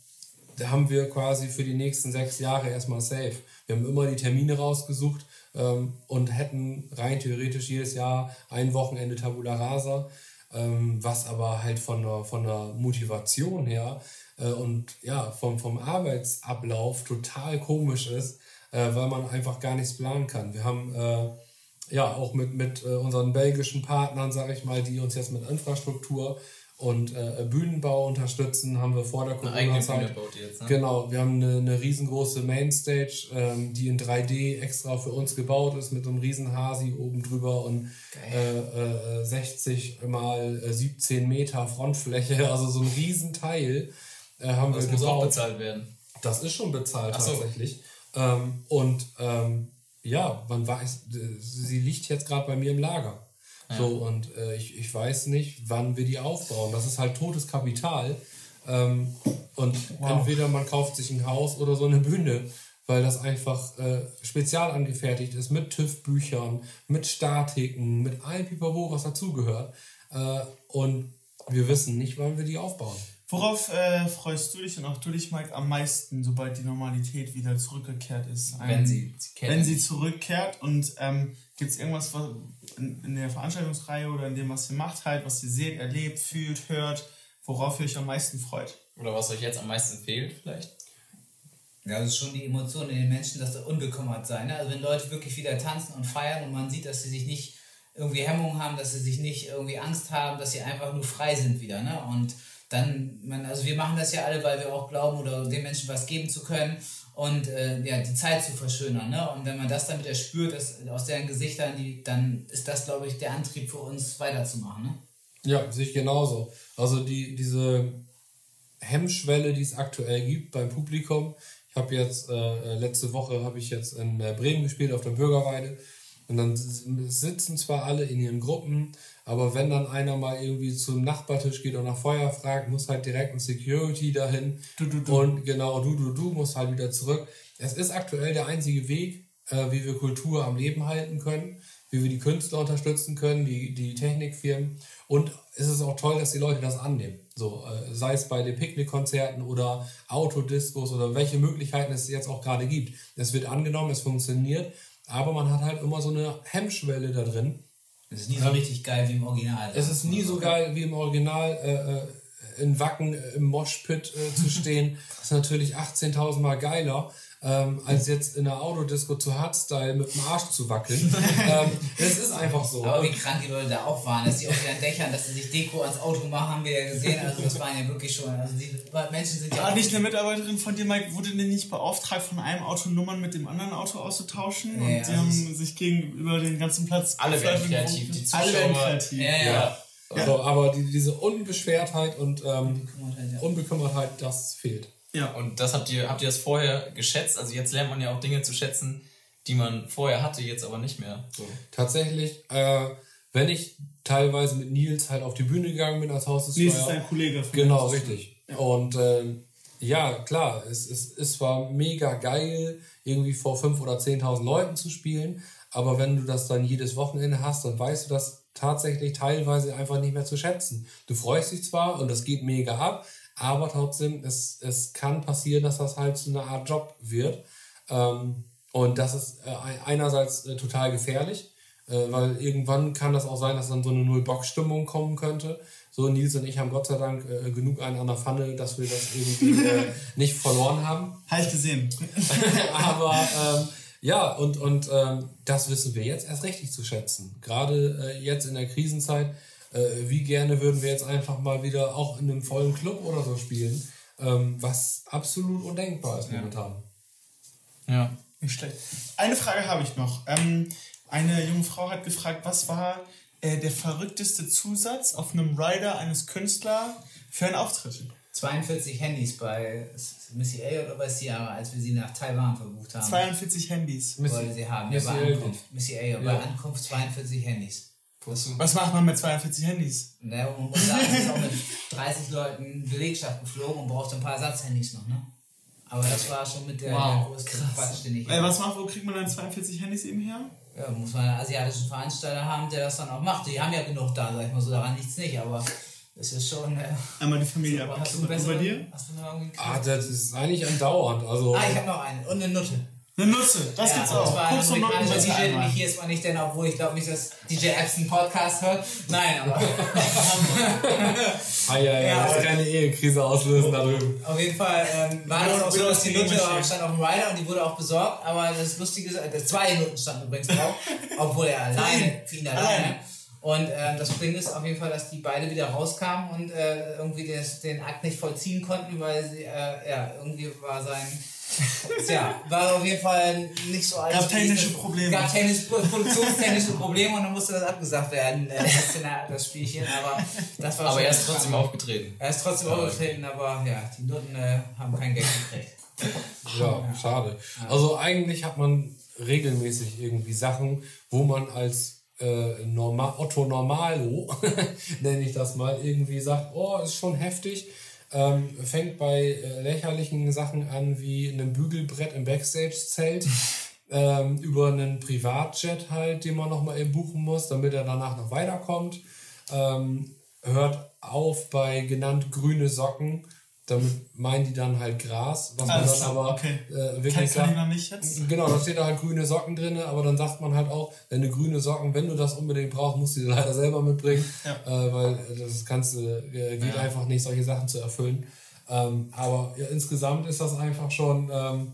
da haben wir quasi für die nächsten sechs Jahre erstmal safe. Wir haben immer die Termine rausgesucht ähm, und hätten rein theoretisch jedes Jahr ein Wochenende Tabula Rasa, ähm, was aber halt von der, von der Motivation her äh, und ja, vom, vom Arbeitsablauf total komisch ist, äh, weil man einfach gar nichts planen kann. Wir haben äh, ja auch mit, mit äh, unseren belgischen Partnern, sage ich mal, die uns jetzt mit Infrastruktur und äh, Bühnenbau unterstützen, haben wir vor der Corona-Zeit. ne? Genau, wir haben eine, eine riesengroße Mainstage, ähm, die in 3D extra für uns gebaut ist, mit so einem riesen Hasi oben drüber und äh, äh, 60 mal äh, 17 Meter Frontfläche, also so ein Riesenteil äh, haben Das wir muss auch gebaut. bezahlt werden. Das ist schon bezahlt so. tatsächlich. Ähm, und ähm, ja, man weiß, äh, sie liegt jetzt gerade bei mir im Lager. So, und äh, ich, ich weiß nicht, wann wir die aufbauen. Das ist halt totes Kapital. Ähm, und entweder man kauft sich ein Haus oder so eine Bühne, weil das einfach äh, spezial angefertigt ist mit TÜV-Büchern, mit Statiken, mit allem Pipapo, was dazugehört. Äh, und wir wissen nicht, wann wir die aufbauen. Worauf äh, freust du dich und auch du dich, Mike, am meisten, sobald die Normalität wieder zurückgekehrt ist? Wenn Ähm, sie, sie wenn sie zurückkehrt und ähm, gibt es irgendwas was in, in der Veranstaltungsreihe oder in dem, was ihr macht, halt, was ihr seht, erlebt, fühlt, hört, worauf ihr euch am meisten freut? Oder was euch jetzt am meisten fehlt, vielleicht? Ja, das ist schon die Emotion in den Menschen, dass da unbekümmert sein. Ne? Also wenn Leute wirklich wieder tanzen und feiern und man sieht, dass sie sich nicht irgendwie Hemmungen haben, dass sie sich nicht irgendwie Angst haben, dass sie einfach nur frei sind wieder. Ne? Und dann, man, also wir machen das ja alle, weil wir auch glauben oder den Menschen was geben zu können und äh, ja, die Zeit zu verschönern. Ne? Und wenn man das dann wieder spürt, dass, aus deren Gesichtern, die, dann ist das, glaube ich, der Antrieb für uns weiterzumachen. Ne? Ja, sehe ich genauso. Also die, diese Hemmschwelle, die es aktuell gibt beim Publikum. Ich habe jetzt, äh, letzte Woche habe ich jetzt in äh, Bremen gespielt auf der Bürgerweide. Und dann sitzen zwar alle in ihren Gruppen, Aber wenn dann einer mal irgendwie zum Nachbartisch geht und nach Feuer fragt, muss halt direkt ein Security dahin. Du, du, du. Und genau, du, du, du, musst halt wieder zurück. Es ist aktuell der einzige Weg, äh, wie wir Kultur am Leben halten können, wie wir die Künstler unterstützen können, die, die Technikfirmen. Und es ist auch toll, dass die Leute das annehmen. So, äh, sei es bei den Picknickkonzerten oder Autodiscos oder welche Möglichkeiten es jetzt auch gerade gibt. Es wird angenommen, es funktioniert, aber man hat halt immer so eine Hemmschwelle da drin. Das ist nie so richtig geil wie im Original. Es ist nie so geil wie im Original äh, äh, in Wacken äh, im Moshpit äh, zu stehen. Das ist natürlich 18.000 Mal geiler, ähm, als jetzt in der Autodisco zu Hardstyle mit dem Arsch zu wackeln. ähm, das ist einfach so. Aber wie krank die Leute da auch waren, dass die auf ihren Dächern, dass sie sich Deko ans Auto machen, haben wir ja gesehen. Also das waren ja wirklich schon, also die Menschen sind ja War nicht eine Mitarbeiterin von dir, Mike, wurde denn nicht beauftragt, von einem Auto Nummern mit dem anderen Auto auszutauschen? Nee, und die also haben sich gegenüber den ganzen Platz Alle werden kreativ, die Alle werden Zuschauer. kreativ. Ja, ja. Ja. So, aber die, diese Unbeschwertheit und ähm, Unbekümmertheit, ja. Unbekümmertheit, das fehlt. Ja. Und das habt ihr, habt ihr das vorher geschätzt? Also jetzt lernt man ja auch Dinge zu schätzen, die man vorher hatte, jetzt aber nicht mehr. So. Tatsächlich, äh, wenn ich teilweise mit Nils halt auf die Bühne gegangen bin als Haus des Nils ist ein Kollege von Genau, richtig. Und ähm, ja, klar, es, es, es war mega geil, irgendwie vor 5.000 oder 10.000 Leuten zu spielen. Aber wenn du das dann jedes Wochenende hast, dann weißt du das tatsächlich teilweise einfach nicht mehr zu schätzen. Du freust dich zwar und das geht mega ab, aber trotzdem, es, es kann passieren, dass das halt zu einer Art Job wird. Ähm, und das ist äh, ein- einerseits äh, total gefährlich, äh, weil irgendwann kann das auch sein, dass dann so eine Null-Bock-Stimmung kommen könnte. So, Nils und ich haben Gott sei Dank äh, genug einen an der Pfanne, dass wir das irgendwie äh, nicht verloren haben. Habe ich gesehen. Aber ähm, ja, und, und ähm, das wissen wir jetzt erst richtig zu schätzen. Gerade äh, jetzt in der Krisenzeit, äh, wie gerne würden wir jetzt einfach mal wieder auch in einem vollen Club oder so spielen, ähm, was absolut undenkbar ist momentan. Ja. Nicht schlecht. Eine Frage habe ich noch. Ähm, eine junge Frau hat gefragt, was war äh, der verrückteste Zusatz auf einem Rider eines Künstlers für einen Auftritt? 42 Handys bei Missy A oder bei Ciara, als wir sie nach Taiwan verbucht haben. 42 Handys. wollte sie haben. Ja, Missy bei A. Ankunft. Missy A. Bei Ankunft 42 Handys. Was macht man mit 42 Handys? Ne, und man muss sagen, ist auch mit 30 Leuten Belegschaft geflogen und brauchte ein paar Ersatzhandys noch, ne? Aber das war schon mit der, Wow, der größte Quatsch, den ich. Äh, was macht, wo kriegt man dann 42 Handys eben her? Ja, muss man einen asiatischen Veranstalter haben, der das dann auch macht. Die haben ja genug da, sag ich mal so, daran nichts nicht, aber es ist schon. Äh, Einmal die Familie aber hast du abgeklappert. bei dir? Hast du noch irgendwie Ah, das ist eigentlich andauernd. Also, Ah, ich habe noch eine. Und eine Nutte. Eine Nutze, das ja, gibt's das auch. war ein Kurz und bitte DJ, den einmal. ich hier jetzt mal nicht nenne, obwohl ich glaube nicht, dass DJ Epson Podcast hört. Nein, aber ah, ja, ja, Ja, das aber- keine Ehekrise auslösen da drüben. auf jeden Fall ähm, war das auch so, dass die Nutte stand auf dem Rider und die wurde auch besorgt. Aber das Lustige ist, äh, zwei Nutten standen übrigens drauf, obwohl er alleine, für ihn alleine. Und ähm, das Springende ist auf jeden Fall, dass die beide wieder rauskamen und äh, irgendwie das, den Akt nicht vollziehen konnten, weil sie, äh, ja, irgendwie war sein. Ja, war auf jeden Fall nicht so alles. Gab technische Probleme. Gab technisch, produktionstechnische Probleme und dann musste das abgesagt werden, äh, das, Spielchen. Aber das war Aber er ist trotzdem spannend. aufgetreten. Er ist trotzdem aufgetreten, aber ja, die Nutten äh, haben kein Geld gekriegt. Ja, schade. Also eigentlich hat man regelmäßig irgendwie Sachen, wo man als äh, Norma Otto Normalo, nenne ich das mal, irgendwie sagt, oh, ist schon heftig. Ähm, fängt bei äh, lächerlichen Sachen an wie einem Bügelbrett im Backstage-Zelt, ähm, über einen Privatjet halt, den man nochmal eben buchen muss, damit er danach noch weiterkommt. Ähm, hört auf bei genannt grüne Socken. Damit meinen die dann halt Gras, was man Alles dann klar, aber okay. äh, wirklich kann ich sagt. nicht jetzt? Genau, da steht da halt grüne Socken drin, aber dann sagt man halt auch, wenn du grüne Socken, wenn du das unbedingt brauchst, musst du die leider selber mitbringen, Ja. äh, weil das kannst du, äh, geht einfach nicht, solche Sachen zu erfüllen. Ähm, aber ja, insgesamt ist das einfach schon ähm,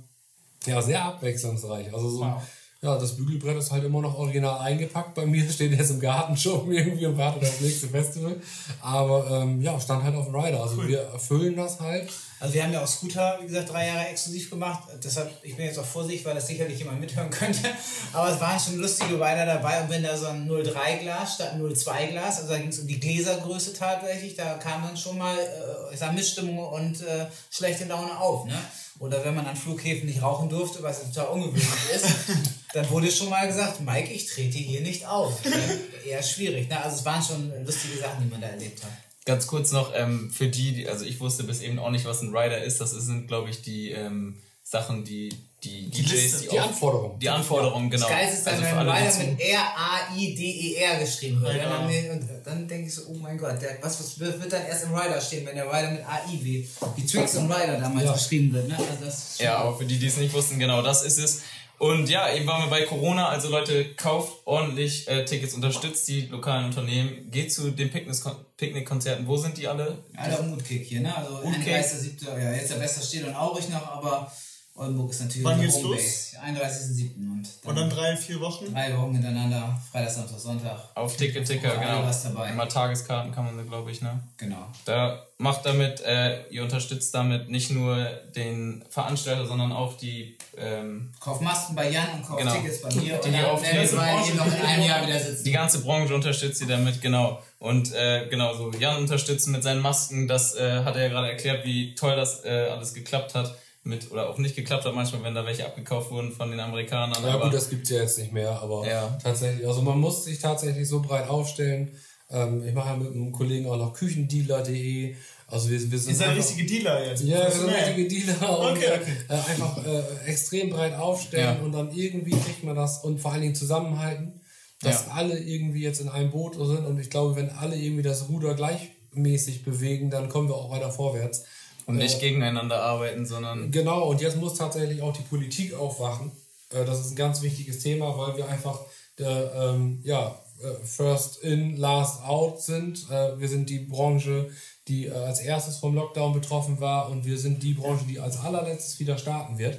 ja, sehr abwechslungsreich. Also so, Wow. Ja, das Bügelbrett ist halt immer noch original eingepackt. Bei mir steht jetzt im Garten schon irgendwie und wartet auf das nächste Festival. Aber ähm, ja, stand halt auf dem Rider. Also wir erfüllen das halt. Also wir haben ja auch Scooter, wie gesagt, drei Jahre exklusiv gemacht. Deshalb, ich bin jetzt auch vorsichtig, weil das sicherlich jemand mithören könnte. Aber es waren schon lustige Rider dabei. Und wenn da so ein 0,3-Glas statt ein 0,2-Glas, also da ging es um die Gläsergröße tatsächlich, da kam dann schon mal, äh, ich sag, Missstimmung und äh, schlechte Laune auf. Ne? Oder wenn man an Flughäfen nicht rauchen durfte, was total ungewöhnlich ist, dann wurde schon mal gesagt, Mike, ich trete hier nicht auf. Ne? Eher schwierig. Ne? Also es waren schon lustige Sachen, die man da erlebt hat. Ganz kurz noch ähm, für die, die, also ich wusste bis eben auch nicht, was ein Rider ist. Das sind, glaube ich, die ähm, Sachen, die die, Die DJs, Liste, die, Die auch- Anforderungen. Die Anforderungen, genau. Das Geilste ist dann, Also wenn Rider mit R-A-I-D-E-R geschrieben wird. Genau. und dann denke ich so, oh mein Gott, der, was, was wird dann erst im Rider stehen, wenn der Rider mit AI wie, wie Tricks und Rider damals Ja. geschrieben wird. Ne? Also Ja, aber für die, die es nicht wussten, genau das ist es. Und ja, eben waren wir bei Corona, also Leute, kauft ordentlich äh, Tickets, unterstützt die lokalen Unternehmen, geht zu den Picknick- Picknickkonzerten. Wo sind die alle? Alter Mutkick hier, ne? Also Mutkick. 31.7. Ja, jetzt der Bester steht und Aurich noch, aber Oldenburg ist natürlich Wann geht's los? Homebase. 31.7. Und dann, Und dann drei, vier Wochen. drei Wochen hintereinander, Freitag, Samstag, Sonntag. Auf Ticket-Ticker, Für alle genau. was dabei. Immer Tageskarten kann man da, glaube ich, ne? Genau. Da macht damit, äh, ihr unterstützt damit nicht nur den Veranstalter, sondern auch die, ähm, Kauf Masken bei Jan und kauf Genau. Tickets bei mir. Die, und die wir beide hier noch in einem Jahr wieder sitzen. die ganze Branche unterstützt ihr damit, genau. Und äh, genau so, Jan unterstützt mit seinen Masken, das äh, hat er ja gerade erklärt, wie toll das äh, alles geklappt hat. Mit, oder auch nicht geklappt hat, manchmal, wenn da welche abgekauft wurden von den Amerikanern. Ja aber- gut, das gibt's ja jetzt nicht mehr, aber Ja. tatsächlich, also man muss sich tatsächlich so breit aufstellen. Ähm, ich mache ja mit einem Kollegen auch noch küchendealer.de. Also wir, wir sind Ihr seid einfach- richtige Dealer jetzt. Ja, wir sind richtige Dealer und Okay, okay. Äh, einfach äh, extrem breit aufstellen Ja. und dann irgendwie kriegt man das und vor allen Dingen zusammenhalten, dass Ja. alle irgendwie jetzt in einem Boot sind und ich glaube, wenn alle irgendwie das Ruder gleichmäßig bewegen, dann kommen wir auch weiter vorwärts. Und nicht gegeneinander arbeiten, sondern Genau, und jetzt muss tatsächlich auch die Politik aufwachen. Äh, Das ist ein ganz wichtiges Thema, weil wir einfach der, ähm, ja, äh, first in, last out sind. Äh, Wir sind die Branche, die äh, als erstes vom Lockdown betroffen war und wir sind die Branche, die als allerletztes wieder starten wird.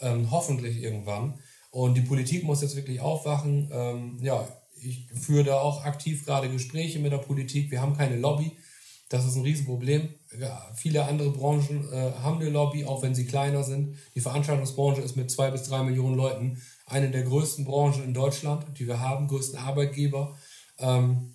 Ähm, hoffentlich irgendwann. Und die Politik muss jetzt wirklich aufwachen. Ähm, ja, ich führe da auch aktiv gerade Gespräche mit der Politik. Wir haben keine Lobby. Das ist ein Riesenproblem. Ja, viele andere Branchen äh, haben eine Lobby, auch wenn sie kleiner sind. Die Veranstaltungsbranche ist mit zwei bis drei Millionen Leuten eine der größten Branchen in Deutschland, die wir haben, größten Arbeitgeber. Ähm,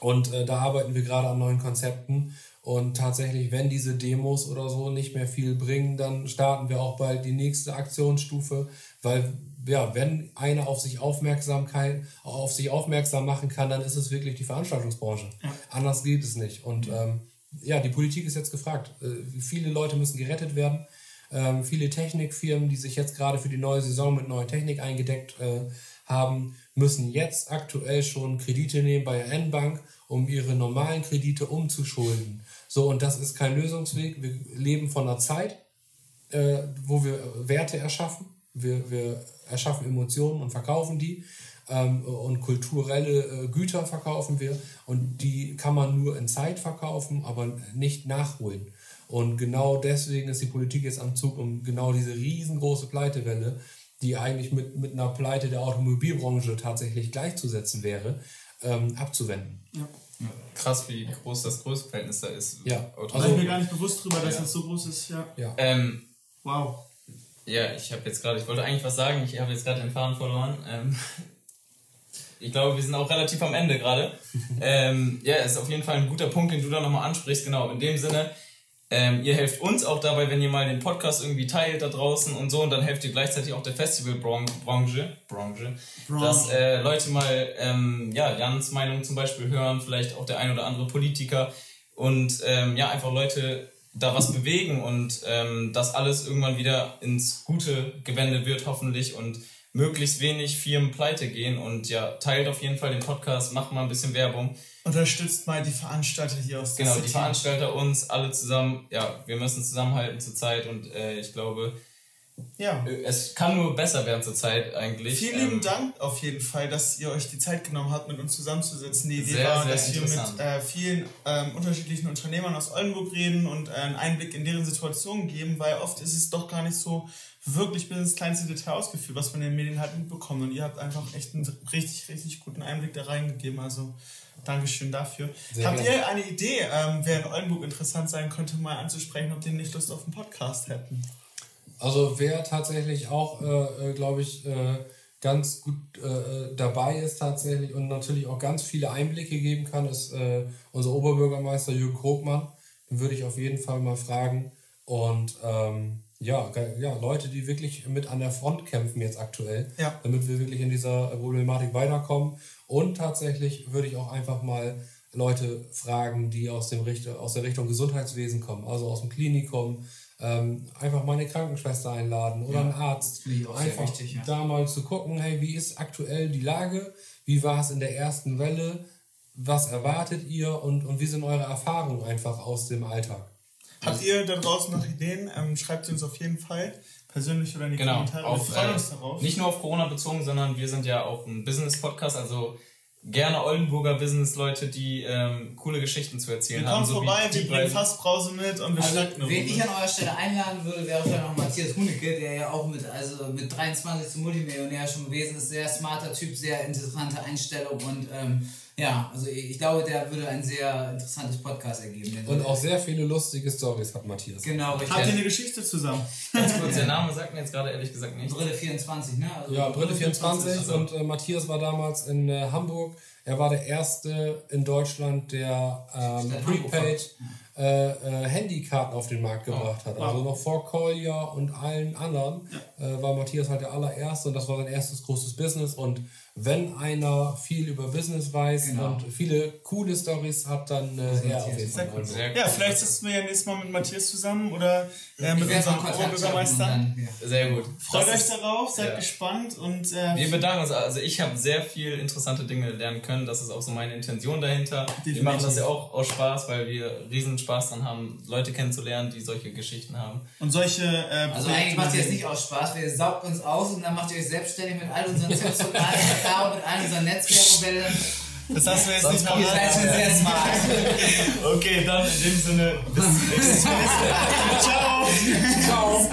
und äh, da arbeiten wir gerade an neuen Konzepten. Und tatsächlich, wenn diese Demos oder so nicht mehr viel bringen, dann starten wir auch bald die nächste Aktionsstufe, weil ja, wenn einer auf sich Aufmerksamkeit, auf sich aufmerksam machen kann, dann ist es wirklich die Veranstaltungsbranche. Anders geht es nicht. Und ähm, ja, die Politik ist jetzt gefragt. Äh, viele Leute müssen gerettet werden. Ähm, viele Technikfirmen, die sich jetzt gerade für die neue Saison mit neuer Technik eingedeckt äh, haben, müssen jetzt aktuell schon Kredite nehmen bei der N-Bank, um ihre normalen Kredite umzuschulden. So, und das ist kein Lösungsweg. Wir leben von einer Zeit, äh, wo wir Werte erschaffen. Wir, wir erschaffen Emotionen und verkaufen die. Ähm, und kulturelle äh, Güter verkaufen wir. Und die kann man nur in Zeit verkaufen, aber nicht nachholen. Und genau deswegen ist die Politik jetzt am Zug, um genau diese riesengroße Pleitewelle, die eigentlich mit, mit einer Pleite der Automobilbranche tatsächlich gleichzusetzen wäre, ähm, abzuwenden. krass, wie groß das Größenverhältnis da ist. Ja. Also- ich mir gar nicht bewusst drüber, dass Ja. das so groß ist. Ja. Ja. ähm, Wow. Ja, ich habe jetzt gerade, ich wollte eigentlich was sagen, ich habe jetzt gerade den Faden verloren. Ähm, ich glaube, wir sind auch relativ am Ende gerade. ähm, ja, ist auf jeden Fall ein guter Punkt, den du da nochmal ansprichst. Genau, in dem Sinne, ähm, ihr helft uns auch dabei, wenn ihr mal den Podcast irgendwie teilt da draußen und so, und dann helft ihr gleichzeitig auch der Festivalbranche, Branche, Branche, dass äh, Leute mal, ähm, ja, Jans Meinung zum Beispiel hören, vielleicht auch der ein oder andere Politiker und ähm, ja, einfach Leute da was bewegen und ähm, das alles irgendwann wieder ins Gute gewendet wird, hoffentlich und möglichst wenig Firmen pleite gehen und ja, teilt auf jeden Fall den Podcast, macht mal ein bisschen Werbung. Unterstützt mal die Veranstalter hier aus der Genau, City. die Veranstalter uns alle zusammen, ja, wir müssen zusammenhalten zurzeit und äh, ich glaube, Ja. Es kann nur besser werden zurzeit eigentlich. Vielen Ähm, lieben Dank auf jeden Fall, dass ihr euch die Zeit genommen habt, mit uns zusammenzusitzen. Die Idee Sehr, war, sehr dass wir mit äh, vielen ähm, unterschiedlichen Unternehmern aus Oldenburg reden und äh, einen Einblick in deren Situation geben, weil oft ist es doch gar nicht so wirklich bis ins kleinste Detail ausgeführt, was man in den Medien halt mitbekommt. Und ihr habt einfach echt einen richtig, richtig guten Einblick da reingegeben. Also Dankeschön dafür. Sehr habt gerne. ihr eine Idee, ähm, wer in Oldenburg interessant sein könnte, mal anzusprechen, ob die nicht Lust auf einen Podcast hätten? Also wer tatsächlich auch, äh, glaube ich, äh, ganz gut äh, dabei ist tatsächlich und natürlich auch ganz viele Einblicke geben kann, ist äh, unser Oberbürgermeister Jürgen Krogmann. Den würde ich auf jeden Fall mal fragen. Und ähm, ja, ja, Leute, die wirklich mit an der Front kämpfen jetzt aktuell, Ja. damit wir wirklich in dieser Problematik weiterkommen. Und tatsächlich würde ich auch einfach mal Leute fragen, die aus, dem Richt aus der Richtung Gesundheitswesen kommen, also aus dem Klinikum, ähm, einfach mal eine Krankenschwester einladen oder einen Arzt. einfach wichtig, ja. da mal zu gucken, hey, wie ist aktuell die Lage? Wie war es in der ersten Welle? Was erwartet ihr und, und wie sind eure Erfahrungen einfach aus dem Alltag? Habt ihr da draußen noch Ideen? Ähm, schreibt sie uns auf jeden Fall persönlich oder in die Genau, Kommentare. Wir auf, freuen äh, uns darauf. nicht nur auf Corona bezogen, sondern wir sind ja auch ein Business-Podcast, also gerne Oldenburger Business-Leute, die ähm, coole Geschichten zu erzählen wir haben. kommen so wie vorbei, die wir bringen. Fassbrause mit und wir Also, schnacken wen ich an eurer Stelle einladen würde, wäre vielleicht noch Matthias Hunecke, der ja auch mit, also mit 23 zum Multimillionär schon gewesen ist. Sehr smarter Typ, sehr interessante Einstellung und ähm, ja, also ich, glaube, der würde ein sehr interessantes Podcast ergeben. Und auch sehr viele lustige Stories hat Matthias. Genau, Habt ihr richtig. eine Geschichte zusammen? Ganz kurz, der Name sagt mir jetzt gerade ehrlich gesagt nicht. Brille 24, ne? Also Ja, Brille 24 also- und äh, Matthias war damals in äh, Hamburg. Er war der Erste in Deutschland, der ähm, Prepaid äh, äh, Handykarten auf den Markt gebracht hat. Also noch vor Collier und allen anderen äh, war Matthias halt der allererste und das war sein erstes großes Business. Und wenn einer viel über Business weiß Genau. und viele coole Stories hat, dann äh, er auf jeden Fall. Sehr Ja, vielleicht sitzen wir ja nächstes Mal mit Matthias zusammen oder äh, mit unserem Oberbürgermeister. ja. Sehr gut. Freut Das euch ist- darauf, seid ja. gespannt und äh, Wir bedanken uns. Also ich habe sehr viel interessante Dinge lernen können. Das ist auch so meine Intention dahinter. Wir Definitiv. machen das ja auch aus Spaß, weil wir riesen Spaß dran haben, Leute kennenzulernen, die solche Geschichten haben. und solche äh, Also eigentlich macht ihr mit- nicht aus Spaß, wir saugt uns aus und dann macht ihr euch selbstständig mit all unseren Tipps und Erfahrungen, mit all unseren dann, Das hast du jetzt Sonst nicht kommt ihr seid schon sehr smart. Okay, dann in dem Sinne, bis zum nächsten Mal. Ciao! Ciao!